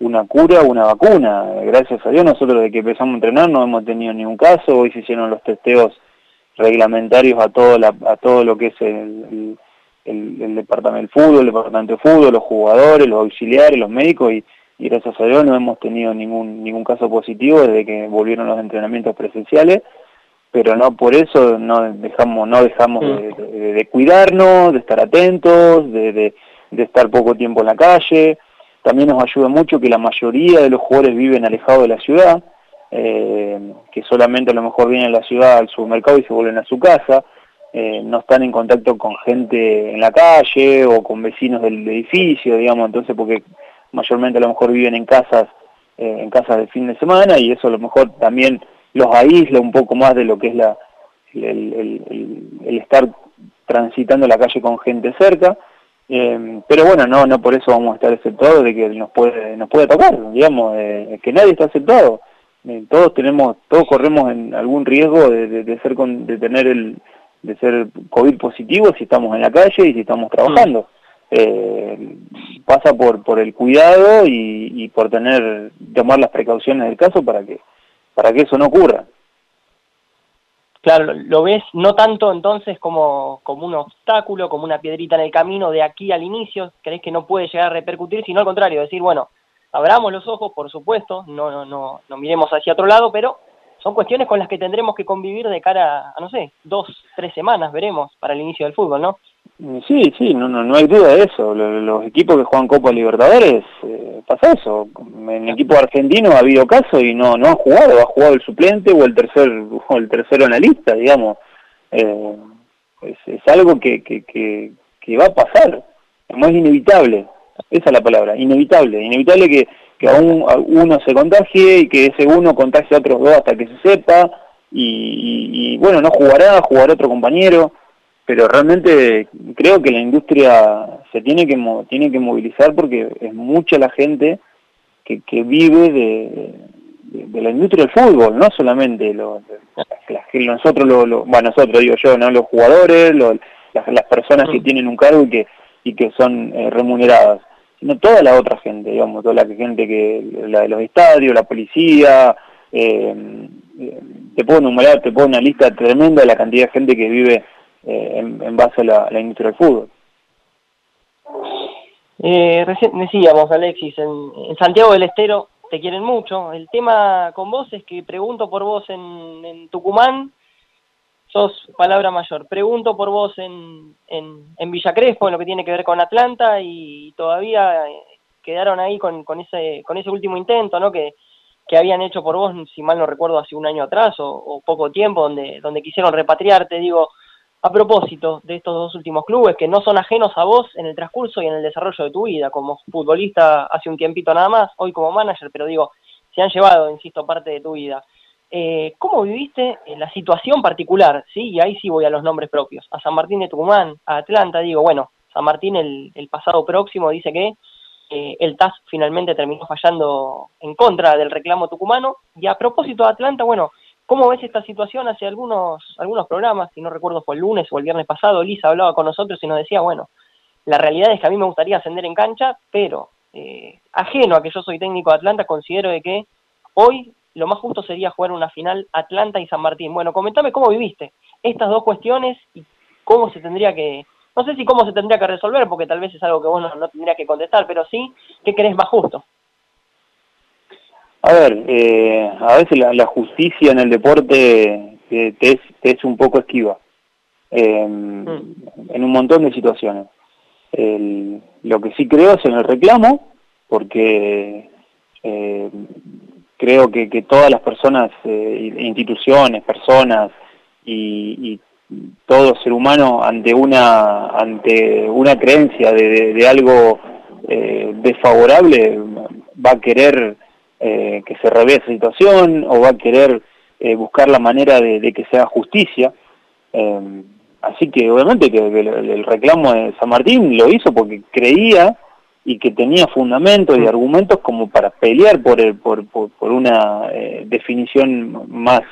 S12: una cura, una vacuna. Gracias a Dios nosotros desde que empezamos a entrenar no hemos tenido ningún caso, hoy se hicieron los testeos reglamentarios a todo, la, a todo lo que es el, el, el departamento del fútbol, el departamento de fútbol, los jugadores, los auxiliares, los médicos y y gracias a Dios no hemos tenido ningún ningún caso positivo desde que volvieron los entrenamientos presenciales pero no por eso no dejamos no dejamos de, mm. cuidarnos de estar atentos de, de, estar poco tiempo en la calle también nos ayuda mucho que la mayoría de los jugadores viven alejados de la ciudad eh, que solamente a lo mejor vienen a la ciudad al supermercado y se vuelven a su casa eh, no están en contacto con gente en la calle o con vecinos del edificio digamos entonces porque mayormente a lo mejor viven en casas, eh, en casas de fin de semana y eso a lo mejor también los aísla un poco más de lo que es la, el, estar transitando la calle con gente cerca. Eh, pero bueno, no no por eso vamos a estar aceptados de que nos puede nos puede tocar, digamos, eh, que nadie está aceptado. todos tenemos, todos corremos en algún riesgo de, de, ser con, de tener el de ser COVID positivo si estamos en la calle y si estamos trabajando eh, pasa por por el cuidado y, por tener tomar las precauciones del caso para que para que eso no ocurra.
S3: Claro lo ves no tanto entonces como como un obstáculo como una piedrita en el camino de aquí al inicio crees que no puede llegar a repercutir sino al contrario decir bueno abramos los ojos por supuesto no no no no miremos hacia otro lado pero son cuestiones con las que tendremos que convivir de cara a no sé dos tres semanas veremos para el inicio del fútbol no
S12: Sí, sí, no, no, no hay duda de eso. Los, equipos que juegan Copa Libertadores eh, pasa eso. En el equipo argentino ha habido casos y no no han jugado, ha jugado el suplente o el tercer o el tercero en la lista, digamos. Eh, es, algo que, que, va a pasar, es inevitable. Esa es la palabra, inevitable. Inevitable que, que aún uno se contagie y que ese uno contagie a otros dos hasta que se sepa, y, y bueno, no jugará, jugará otro compañero, pero realmente creo que la industria se tiene que tiene que movilizar porque es mucha la gente que, que vive de, de, la industria del fútbol, no solamente lo, nosotros, lo, bueno, nosotros digo yo, no los jugadores, las, personas que mm. tienen un cargo y que y que son eh, remuneradas, sino toda la otra gente, digamos, toda la gente que la de los estadios, la policía, eh, eh, te puedo enumerar, te puedo una lista tremenda de la cantidad de gente que vive eh, en, base a la, industria del fútbol.
S3: Eh, recién decíamos, Alexis, en, Santiago del Estero te quieren mucho. El tema con vos es que pregunto por vos en, Tucumán, sos palabra mayor. Pregunto por vos en, en, Villa Crespo, en lo que tiene que ver con Atlanta, y todavía eh, quedaron ahí con, con, ese, con ese último intento, ¿no? Que, que habían hecho por vos, si mal no recuerdo, hace un año atrás o, o poco tiempo, donde, donde quisieron repatriarte. Digo, a propósito de estos dos últimos clubes que no son ajenos a vos en el transcurso y en el desarrollo de tu vida, como futbolista hace un tiempito nada más, hoy como manager, pero digo, se han llevado, insisto, parte de tu vida. Eh, ¿Cómo viviste la situación particular? ¿sí? Y ahí sí voy a los nombres propios. A San Martín de Tucumán, a Atlanta, digo, bueno, San Martín el, pasado próximo dice que eh, el TAS finalmente terminó fallando en contra del reclamo tucumano. Y a propósito de Atlanta, bueno, ¿Cómo ves esta situación? Hace algunos, algunos programas, si no recuerdo fue el lunes o el viernes pasado, Lisa hablaba con nosotros y nos decía, bueno, la realidad es que a mí me gustaría ascender en cancha, pero eh, ajeno a que yo soy técnico de Atlanta, considero de que hoy lo más justo sería jugar una final Atlanta y San Martín. Bueno, comentame cómo viviste estas dos cuestiones y cómo se tendría que, no sé si cómo se tendría que resolver, porque tal vez es algo que vos no, no tendrías que contestar, pero sí, ¿qué crees más justo?
S12: A ver, eh, a veces la, justicia en el deporte eh, te, es, un poco esquiva em, mm. en un montón de situaciones. lo que sí creo es en el reclamo, porque eh, creo que, todas las personas, instituciones, personas y, todo ser humano ante una ante una creencia de, de algo desfavorable va a querer eh, que se revea esa situación o va a querer eh, buscar la manera de, que sea justicia. Eh, así que obviamente que el, reclamo de San Martín lo hizo porque creía y que tenía fundamentos y argumentos como para pelear por, el, por, por, una definición más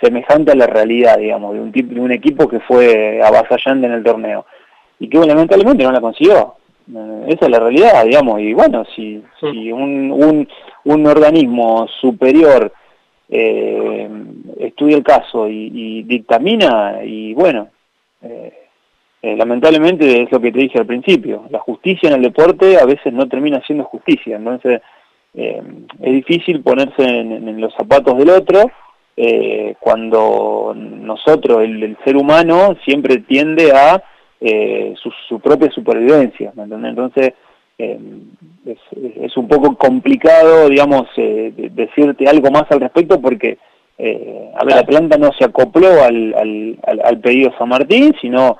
S12: semejante a la realidad, digamos, de un, de un equipo que fue avasallante en el torneo y que lamentablemente no la consiguió. Eh, esa es la realidad, digamos, y bueno, si, si un, un, un organismo superior eh, estudia el caso y, dictamina, y bueno, eh, lamentablemente es lo que te dije al principio, la justicia en el deporte a veces no termina siendo justicia, entonces es difícil ponerse en, los zapatos del otro cuando nosotros, el ser humano, siempre tiende a eh, su, propia supervivencia, ¿me Entonces, eh, es, un poco complicado, digamos, eh, decirte algo más al respecto porque, a ver, Atlanta no se acopló al, al, al, pedido San Martín, sino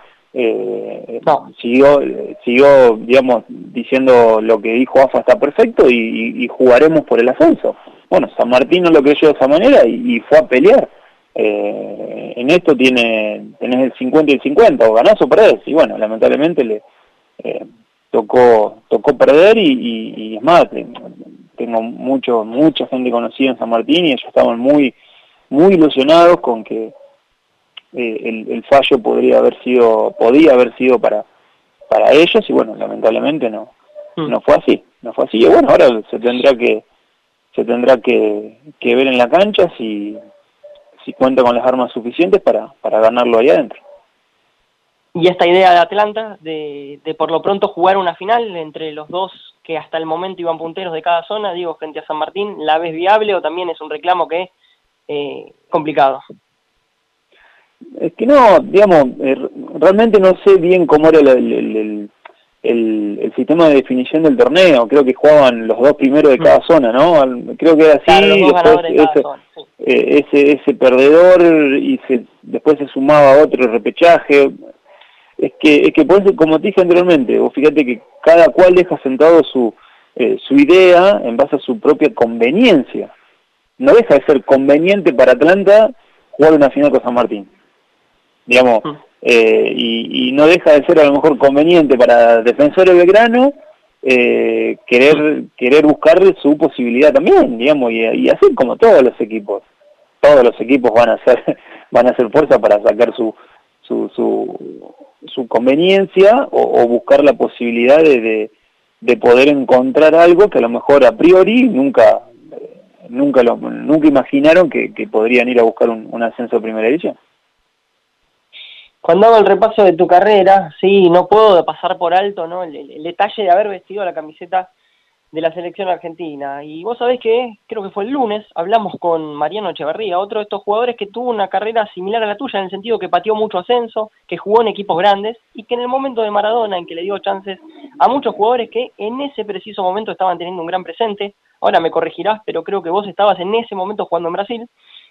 S12: siguió, siguió, digamos, diciendo lo que dijo AFA está perfecto y, jugaremos por el ascenso. Bueno, San Martín no lo creyó de esa manera y fue a pelear eh, en esto tiene tenés el 50 y el 50, o ganás o perdés, y bueno, lamentablemente le eh, tocó tocó perder y, es más, tengo mucho mucha gente conocida en San Martín y ellos estaban muy muy ilusionados con que eh, el, el, fallo podría haber sido podía haber sido para para ellos y bueno, lamentablemente no mm. no fue así, no fue así y bueno, ahora se tendrá que se tendrá que, que ver en la cancha si si cuenta con las armas suficientes para, para ganarlo ahí adentro.
S3: Y esta idea de Atlanta, de, de por lo pronto jugar una final entre los dos que hasta el momento iban punteros de cada zona, digo, frente a San Martín, ¿la ves viable o también es un reclamo que es eh, complicado?
S12: Es que no, digamos, eh, realmente no sé bien cómo era el, el, sistema de definición del torneo. Creo que jugaban los dos primeros de cada mm. zona, ¿no? Creo que era así. ese, eh, ese, ese perdedor y se, después se sumaba otro repechaje. Es que, es que por eso, como te dije anteriormente, vos fíjate que cada cual deja sentado su, eh, su idea en base a su propia conveniencia. No deja de ser conveniente para Atlanta jugar una final con San Martín. Digamos, eh, y, no deja de ser a lo mejor conveniente para Defensor de Belgrano eh, querer querer buscar su posibilidad también, digamos, y, y así como todos los equipos. Todos los equipos van a hacer van a hacer fuerza para sacar su su, su, conveniencia o, buscar la posibilidad de, de, poder encontrar algo que a lo mejor a priori nunca nunca lo, nunca imaginaron que, podrían ir a buscar un, ascenso a primera edición.
S3: Cuando hago el repaso de tu carrera, sí, no puedo pasar por alto ¿no? el, detalle de haber vestido la camiseta de la selección argentina. Y vos sabés que, creo que fue el lunes, hablamos con Mariano Echeverría, otro de estos jugadores que tuvo una carrera similar a la tuya, en el sentido que pateó mucho ascenso, que jugó en equipos grandes, y que en el momento de Maradona, en que le dio chances a muchos jugadores que en ese preciso momento estaban teniendo un gran presente, ahora me corregirás, pero creo que vos estabas en ese momento jugando en Brasil,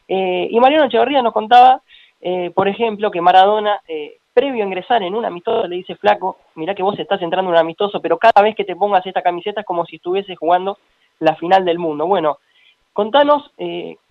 S3: eh, y Mariano Echeverría nos contaba, eh, por ejemplo, que Maradona, eh, previo a ingresar en un amistoso, le dice, flaco, mirá que vos estás entrando en un amistoso, pero cada vez que te pongas esta camiseta es como si estuvieses jugando la final del mundo. Bueno, contanos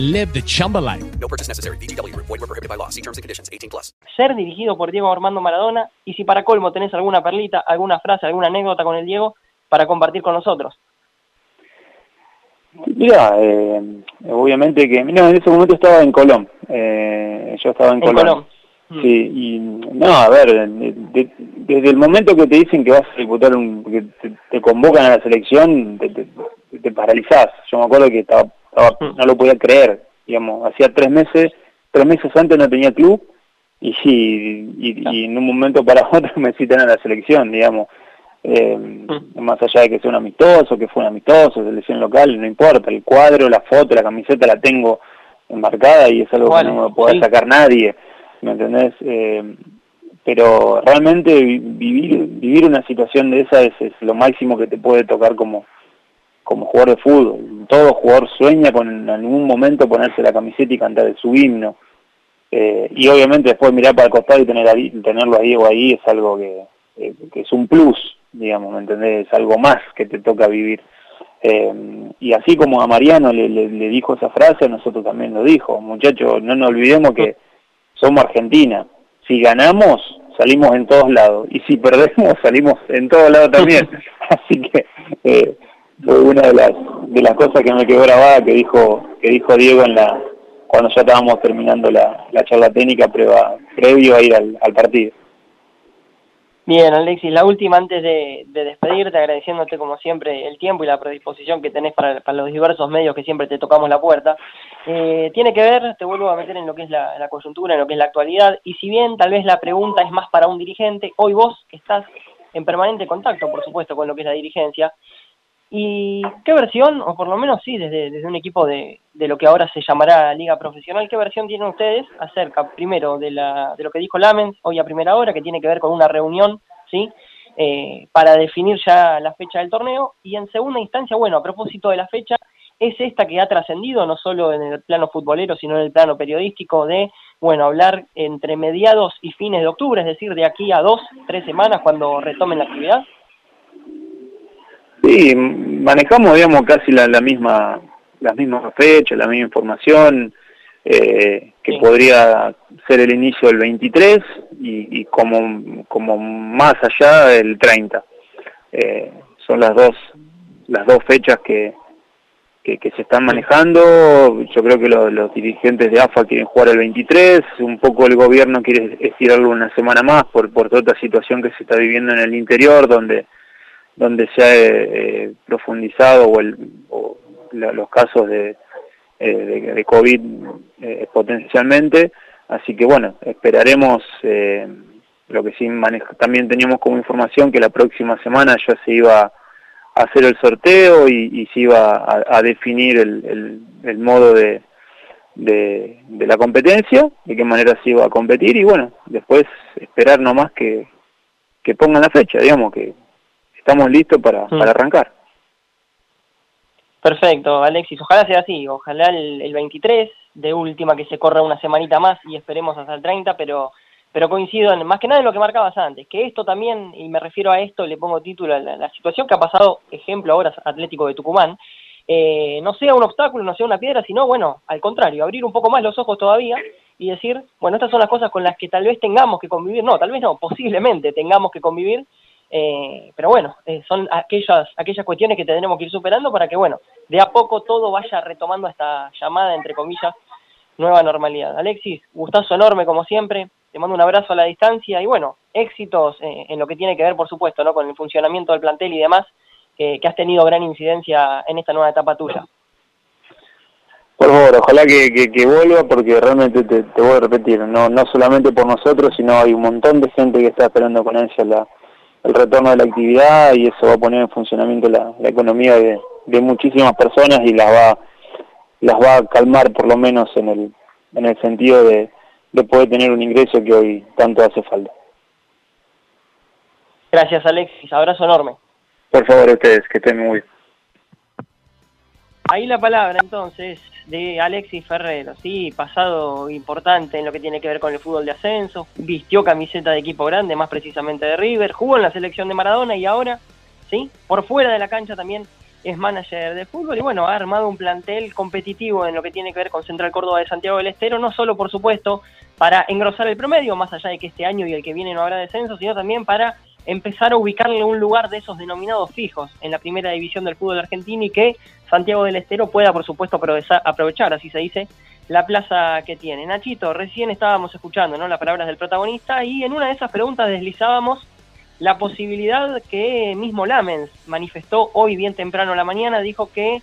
S17: live the Chumba life. No purchase necessary. DTW, void, were prohibited by law. See terms and conditions 18 plus. Ser dirigido por Diego Armando Maradona. Y si para colmo tenés alguna perlita, alguna frase, alguna anécdota con el Diego para compartir con nosotros.
S12: Mira, eh, obviamente que, mira, en ese momento estaba en Colón, eh, yo estaba en, Colón. Mm. Sí, y no, a ver, desde el momento que te dicen que vas a disputar un, que te, convocan a la selección, te, paralizás. Yo me acuerdo que estaba, mm. no lo podía creer, digamos, hacía tres meses, tres meses antes no tenía club, y sí, y, en un momento para otro me citan a la selección, digamos. Eh, mm. más allá de que sea un amistoso, que fue un amistoso, selección local, no importa, el cuadro, la foto, la camiseta la tengo enmarcada y es algo que no me puede sacar nadie, ¿me entendés? Eh, pero realmente vivir vivir una situación de esa es, lo máximo que te puede tocar como como jugador de fútbol. Todo jugador sueña con en algún momento ponerse la camiseta y cantar su himno. Eh, y obviamente después mirar para el costado y tener tenerlo a Diego ahí es algo que, que es un plus, digamos, ¿me entendés? Es algo más que te toca vivir. Eh, y así como a Mariano le, le, dijo esa frase, a nosotros también lo dijo. Muchachos, no nos olvidemos que somos Argentina. Si ganamos, salimos en todos lados. Y si perdemos, salimos en todos lados también. así que eh, fue una de las, de las cosas que me quedó grabada que dijo, que dijo Diego en la cuando ya estábamos terminando la, la charla técnica prueba, previo a ir al partido.
S3: Bien, Alexis, la última antes de, despedirte, agradeciéndote como siempre el tiempo y la predisposición que tenés para, los diversos medios que siempre te tocamos la puerta. Eh, tiene que ver, te vuelvo a meter en lo que es la, coyuntura, en lo que es la actualidad, y si bien tal vez la pregunta es más para un dirigente, hoy vos estás en permanente contacto, por supuesto, con lo que es la dirigencia, ¿Y qué versión, o por lo menos sí, desde, desde un equipo de, de, lo que ahora se llamará Liga Profesional, qué versión tienen ustedes acerca, primero, de, la, de lo que dijo Lamens hoy a primera hora, que tiene que ver con una reunión, ¿sí? Eh, para definir ya la fecha del torneo, y en segunda instancia, bueno, a propósito de la fecha, es esta que ha trascendido no solo en el plano futbolero, sino en el plano periodístico de, bueno, hablar entre mediados y fines de octubre, es decir, de aquí a dos, tres semanas cuando retomen la actividad.
S12: Sí, manejamos, digamos, casi la, la misma las mismas fechas, la misma información, eh, que podría ser el inicio del 23 y, y, como, como más allá el 30. Eh, son las dos las dos fechas que, que, se están manejando. Yo creo que los dirigentes de AFA quieren jugar el 23, un poco el gobierno quiere estirarlo una semana más por, por toda esta situación que se está viviendo en el interior, donde donde se ha eh, profundizado o, el, los casos de, eh, de, COVID eh, potencialmente. Así que bueno, esperaremos, lo que sí también teníamos como información que la próxima semana ya se iba hacer el sorteo y, se iba a, definir el, el, modo de, de, la competencia, de qué manera se iba a competir y bueno, después esperar nomás que, que pongan la fecha, digamos que estamos listos para, mm. para arrancar.
S3: Perfecto, Alexis. Ojalá sea así. Ojalá el, el, 23, de última que se corra una semanita más y esperemos hasta el 30, pero pero coincido en, más que nada en lo que marcabas antes, que esto también, y me refiero a esto, le pongo título a la, situación que ha pasado, ejemplo ahora Atlético de Tucumán, eh, no sea un obstáculo, no sea una piedra, sino, bueno, al contrario, abrir un poco más los ojos todavía y decir, bueno, estas son las cosas con las que tal vez tengamos que convivir, no, tal vez no, posiblemente tengamos que convivir, eh, pero bueno, eh, son aquellas, aquellas cuestiones que tendremos que ir superando para que, bueno, de a poco todo vaya retomando esta llamada, entre comillas, nueva normalidad. Alexis, gustazo enorme como siempre, te mando un abrazo a la distancia y bueno, éxitos eh, en lo que tiene que ver, por supuesto, ¿no? con el funcionamiento del plantel y demás, que, has tenido gran incidencia en esta nueva etapa tuya.
S12: Por favor, ojalá que, que, vuelva porque realmente te, voy a repetir, no, no solamente por nosotros, sino hay un montón de gente que está esperando con ansia la, el retorno de la actividad y eso va a poner en funcionamiento la, la economía de, de muchísimas personas y las va las va a calmar por lo menos en el en el sentido de, de poder tener un ingreso que hoy tanto hace falta.
S3: Gracias Alexis, abrazo enorme.
S12: Por favor ustedes, que estén muy bien.
S3: Ahí la palabra entonces de Alexis Ferrero, sí, pasado importante en lo que tiene que ver con el fútbol de ascenso, vistió camiseta de equipo grande, más precisamente de River, jugó en la selección de Maradona y ahora, sí, por fuera de la cancha también es manager de fútbol. Y bueno, ha armado un plantel competitivo en lo que tiene que ver con Central Córdoba de Santiago del Estero, no solo por supuesto para engrosar el promedio, más allá de que este año y el que viene no habrá descenso, sino también para empezar a ubicarle un lugar de esos denominados fijos en la primera división del fútbol argentino y que Santiago del Estero pueda por supuesto aprovechar, así se dice, la plaza que tiene. Nachito, recién estábamos escuchando ¿no? las palabras del protagonista y en una de esas preguntas deslizábamos la posibilidad que mismo Lamens manifestó hoy bien temprano a la mañana, dijo que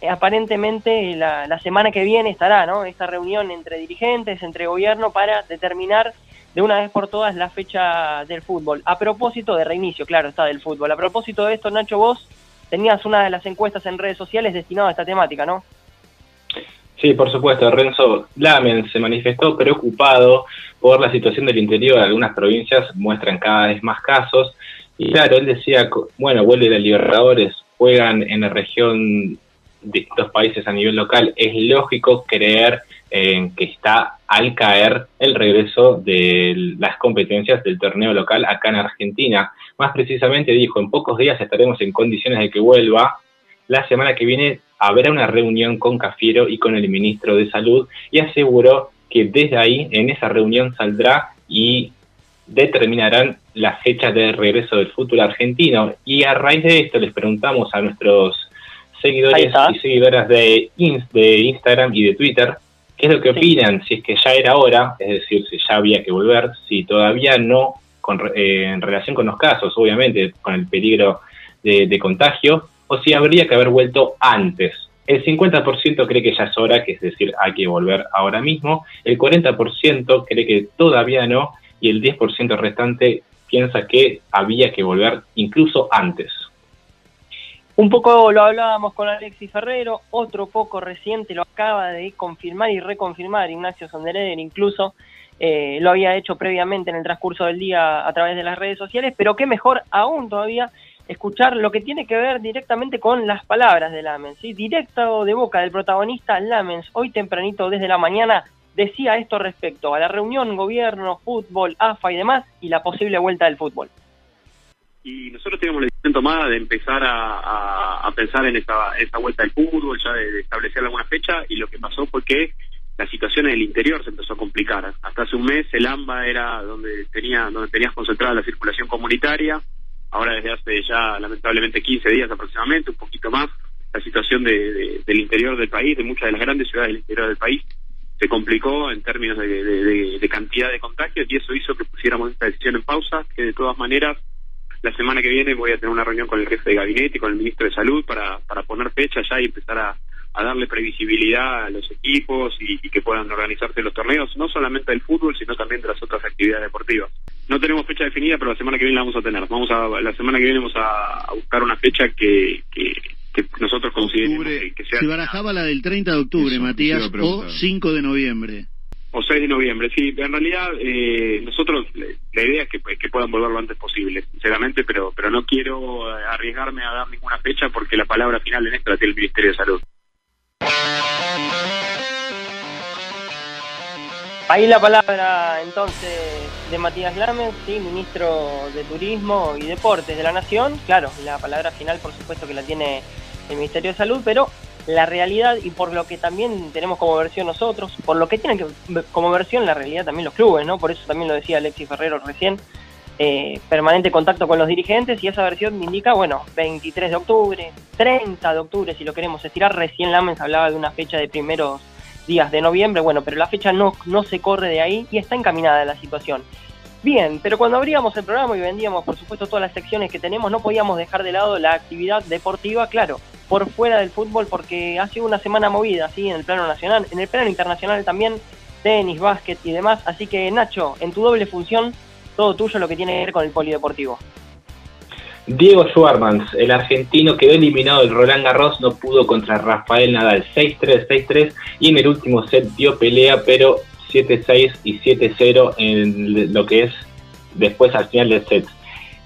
S3: eh, aparentemente la, semana que viene estará ¿no? esta reunión entre dirigentes, entre gobierno, para determinar de una vez por todas la fecha del fútbol. A propósito de reinicio, claro, está del fútbol. A propósito de esto, Nacho, vos tenías una de las encuestas en redes sociales destinada a esta temática, ¿no?
S5: Sí, por supuesto. Renzo Lamen se manifestó preocupado por la situación del interior. Algunas provincias muestran cada vez más casos. Y claro, él decía, bueno, vuelve de Libertadores, juegan en la región de estos países a nivel local. Es lógico creer en que está al caer el regreso de las competencias del torneo local acá en Argentina. Más precisamente dijo, en pocos días estaremos en condiciones de que vuelva. La semana que viene habrá una reunión con Cafiero y con el ministro de Salud y aseguró que desde ahí, en esa reunión, saldrá y determinarán la fecha de regreso del fútbol argentino. Y a raíz de esto les preguntamos a nuestros seguidores y seguidoras de, de Instagram y de Twitter qué es lo que opinan, si es que ya era hora, es decir, si ya había que volver, si todavía no, con, eh, en relación con los casos, obviamente, con el peligro de contagio, o si habría que haber vuelto antes. El 50% cree que ya es hora, que es decir, hay que volver ahora mismo. El 40% cree que todavía no. Y el 10% restante piensa que había que volver incluso antes.
S3: Un poco lo hablábamos con Alexis Ferrero, otro poco reciente lo acaba de confirmar y reconfirmar Ignacio Sondereder, incluso eh, lo había hecho previamente en el transcurso del día a través de las redes sociales, pero qué mejor aún todavía escuchar lo que tiene que ver directamente con las palabras de Lamens, directo de boca del protagonista Lamens, hoy tempranito desde la mañana, decía esto respecto a la reunión gobierno, fútbol, AFA y demás, y la posible vuelta del fútbol.
S18: Y nosotros teníamos la decisión tomada de empezar a, pensar en esta, esta vuelta del fútbol, ya de, establecer alguna fecha, y lo que pasó fue que la situación en el interior se empezó a complicar. Hasta hace un mes el AMBA era donde tenía donde tenías concentrada la circulación comunitaria, ahora desde hace ya lamentablemente 15 días aproximadamente, un poquito más, la situación de, del interior del país, de muchas de las grandes ciudades del interior del país, se complicó en términos de, cantidad de contagios y eso hizo que pusiéramos esta decisión en pausa, que de todas maneras la semana que viene voy a tener una reunión con el jefe de gabinete y con el ministro de Salud para, para poner fecha ya y empezar a, darle previsibilidad a los equipos y, y, que puedan organizarse los torneos, no solamente del fútbol, sino también de las otras actividades deportivas. no tenemos fecha definida, pero la semana que viene la vamos a tener. Vamos a, la semana que viene vamos a, buscar una fecha que, que, nosotros consideremos que, sea...
S19: Se barajaba la del 30 de octubre, Matías, o 5 de noviembre.
S18: O 6 de noviembre, sí. En realidad, eh, nosotros, la idea es que, que puedan volver lo antes posible, sinceramente, pero, pero no quiero arriesgarme a dar ninguna fecha porque la palabra final en esto la tiene el Ministerio de Salud.
S3: Ahí la palabra entonces de Matías Lames, sí, ministro de Turismo y Deportes de la Nación. Claro, la palabra final por supuesto que la tiene el Ministerio de Salud, pero la realidad y por lo que también tenemos como versión nosotros, por lo que tienen que, como versión la realidad también los clubes, ¿no? Por eso también lo decía Alexis Ferrero recién, eh, permanente contacto con los dirigentes y esa versión me indica, bueno, 23 de octubre, 30 de octubre si lo queremos estirar, recién Lamens hablaba de una fecha de primeros días de noviembre, bueno, pero la fecha no, no se corre de ahí y está encaminada la situación. Bien, pero cuando abríamos el programa y vendíamos, por supuesto, todas las secciones que tenemos, no podíamos dejar de lado la actividad deportiva, claro, por fuera del fútbol, porque ha sido una semana movida, ¿sí? En el plano nacional, en el plano internacional también, tenis, básquet y demás. Así que, Nacho, en tu doble función, todo tuyo lo que tiene que ver con el polideportivo.
S5: Diego Schwarmans, el argentino, quedó eliminado del Roland Garros, no pudo contra Rafael Nadal 6-3, 6-3 y en el último set dio pelea, pero 7-6 y 7-0 en lo que es después al final del set.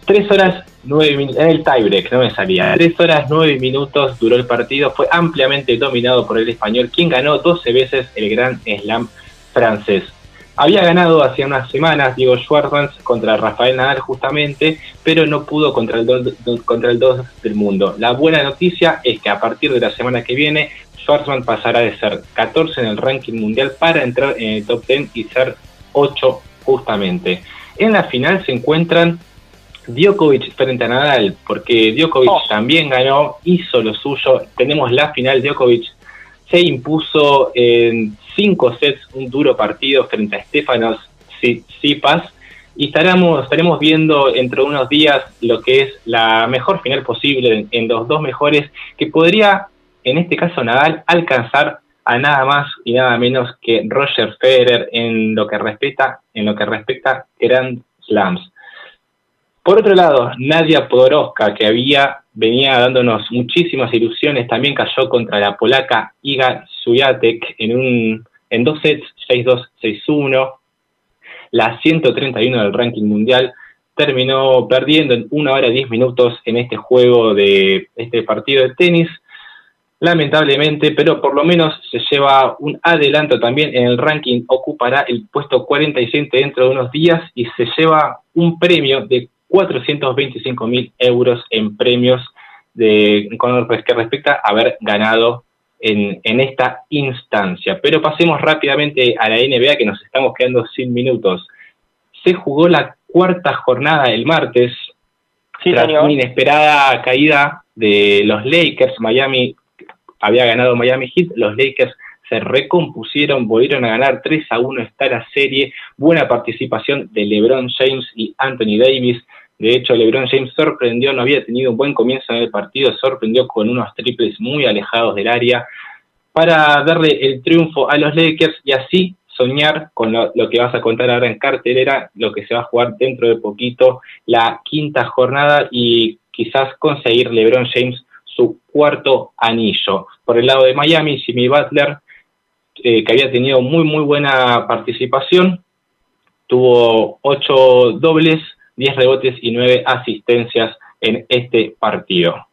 S5: 3 horas 9 minutos, en el tiebreak, no me salía. 3 horas 9 minutos duró el partido, fue ampliamente dominado por el español, quien ganó 12 veces el Gran Slam francés. Había ganado hace unas semanas Diego Schwartzman contra Rafael Nadal justamente, pero no pudo contra el 2 contra el del mundo. La buena noticia es que a partir de la semana que viene Schwartzman pasará de ser 14 en el ranking mundial para entrar en el top 10 y ser 8 justamente. En la final se encuentran Djokovic frente a Nadal, porque Djokovic oh. también ganó, hizo lo suyo. Tenemos la final, Djokovic se impuso en cinco sets un duro partido frente a Stefanos Tsipas y estaremos, estaremos viendo entre unos días lo que es la mejor final posible en los dos mejores que podría, en este caso Nadal, alcanzar a nada más y nada menos que Roger Federer en lo que respecta en lo que respecta Grand Slams. Por otro lado, Nadia Podoroska, que había venía dándonos muchísimas ilusiones, también cayó contra la polaca Iga Swiatek en, un, en dos sets, 6-2, 6-1. La 131 del ranking mundial terminó perdiendo en una hora y 10 minutos en este juego de este partido de tenis. Lamentablemente, pero por lo menos se lleva un adelanto también en el ranking, ocupará el puesto 47 dentro de unos días y se lleva un premio de 425 mil euros en premios de, con que respecta a haber ganado en, en, esta instancia. Pero pasemos rápidamente a la NBA, que nos estamos quedando sin minutos. Se jugó la cuarta jornada el martes, tras una inesperada caída de los Lakers. Miami había ganado Miami Heat, los Lakers se recompusieron, volvieron a ganar 3 a 1 esta la serie, buena participación de LeBron James y Anthony Davis, de hecho, LeBron James sorprendió, no había tenido un buen comienzo en el partido, sorprendió con unos triples muy alejados del área para darle el triunfo a los Lakers y así soñar con lo, que vas a contar ahora en cartelera, lo que se va a jugar dentro de poquito, la quinta jornada y quizás conseguir LeBron James su cuarto anillo. Por el lado de Miami, Jimmy Butler, eh, que había tenido muy, muy buena participación, tuvo ocho dobles, 10 rebotes y 9 asistencias en este partido.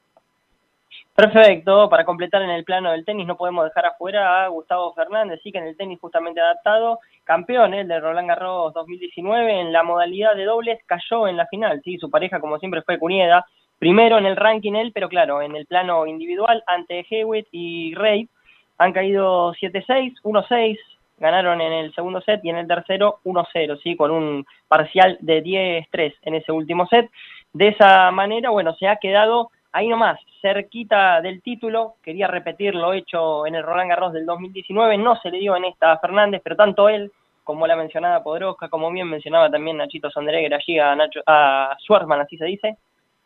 S3: Perfecto, para completar en el plano del tenis no podemos dejar afuera a Gustavo Fernández, sí que en el tenis justamente adaptado, campeón el de Roland Garros 2019 en la modalidad de dobles, cayó en la final, sí, su pareja como siempre fue Cunieda, primero en el ranking él, pero claro, en el plano individual ante Hewitt y Rey han caído 7-6, 1-6, ganaron en el segundo set y en el tercero 1-0, ¿sí? con un parcial de 10-3 en ese último set. De esa manera, bueno, se ha quedado ahí nomás, cerquita del título. Quería repetir lo hecho en el Roland Garros del 2019, no se le dio en esta a Fernández, pero tanto él como la mencionada Podroska, como bien mencionaba también Nachito Sondreger allí a, Nacho, a Schwarzman, así se dice,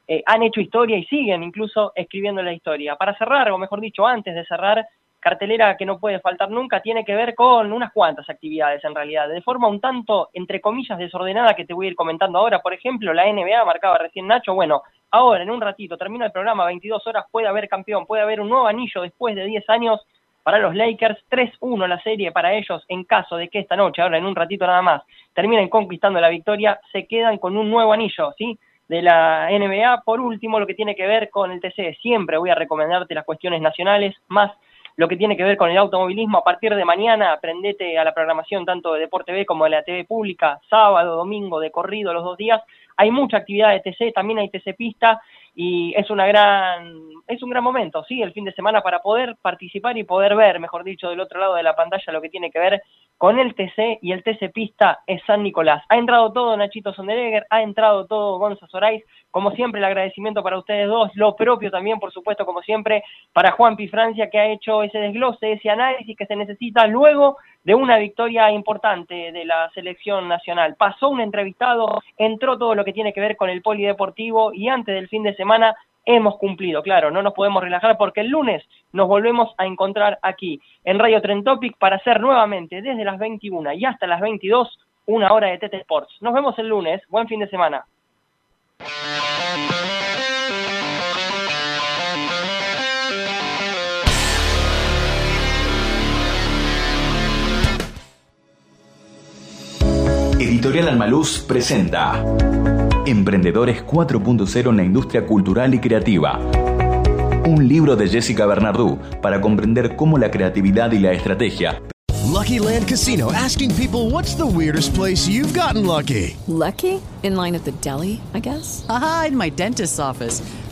S3: eh, han hecho historia y siguen incluso escribiendo la historia. Para cerrar, o mejor dicho, antes de cerrar, cartelera que no puede faltar nunca tiene que ver con unas cuantas actividades en realidad, de forma un tanto, entre comillas, desordenada que te voy a ir comentando ahora. Por ejemplo, la NBA marcaba recién Nacho, bueno, ahora en un ratito termina el programa, 22 horas, puede haber campeón, puede haber un nuevo anillo después de 10 años para los Lakers, 3-1 la serie para ellos en caso de que esta noche, ahora en un ratito nada más, terminen conquistando la victoria, se quedan con un nuevo anillo, ¿sí? de la NBA. Por último, lo que tiene que ver con el TC, siempre voy a recomendarte las cuestiones nacionales, más lo que tiene que ver con el automovilismo. A partir de mañana, aprendete a la programación tanto de Deporte B como de la TV pública, sábado, domingo, de corrido, los dos días. Hay mucha actividad de TC, también hay TC Pista y es una gran es un gran momento, sí, el fin de semana para poder participar y poder ver, mejor dicho, del otro lado de la pantalla lo que tiene que ver con el TC y el TC Pista es San Nicolás. Ha entrado todo Nachito Sonderegger, ha entrado todo Gonza Sorais, como siempre el agradecimiento para ustedes dos, lo propio también, por supuesto, como siempre, para Juan Pi Francia que ha hecho ese desglose, ese análisis que se necesita luego de una victoria importante de la selección nacional. Pasó un entrevistado, entró todo lo que tiene que ver con el polideportivo y antes del fin de semana hemos cumplido, claro, no nos podemos relajar porque el lunes nos volvemos a encontrar aquí en Radio Trend Topic para hacer nuevamente desde las 21 y hasta las 22 una hora de TT Sports. Nos vemos el lunes, buen fin de semana.
S20: Editorial Almaluz presenta Emprendedores 4.0 en la industria cultural y creativa. Un libro de Jessica Bernardú para comprender cómo la creatividad y la estrategia.
S14: Lucky Land Casino asking people what's the weirdest place you've gotten lucky.
S15: Lucky? In line at the deli, I guess.
S16: Aha, in my dentist's office.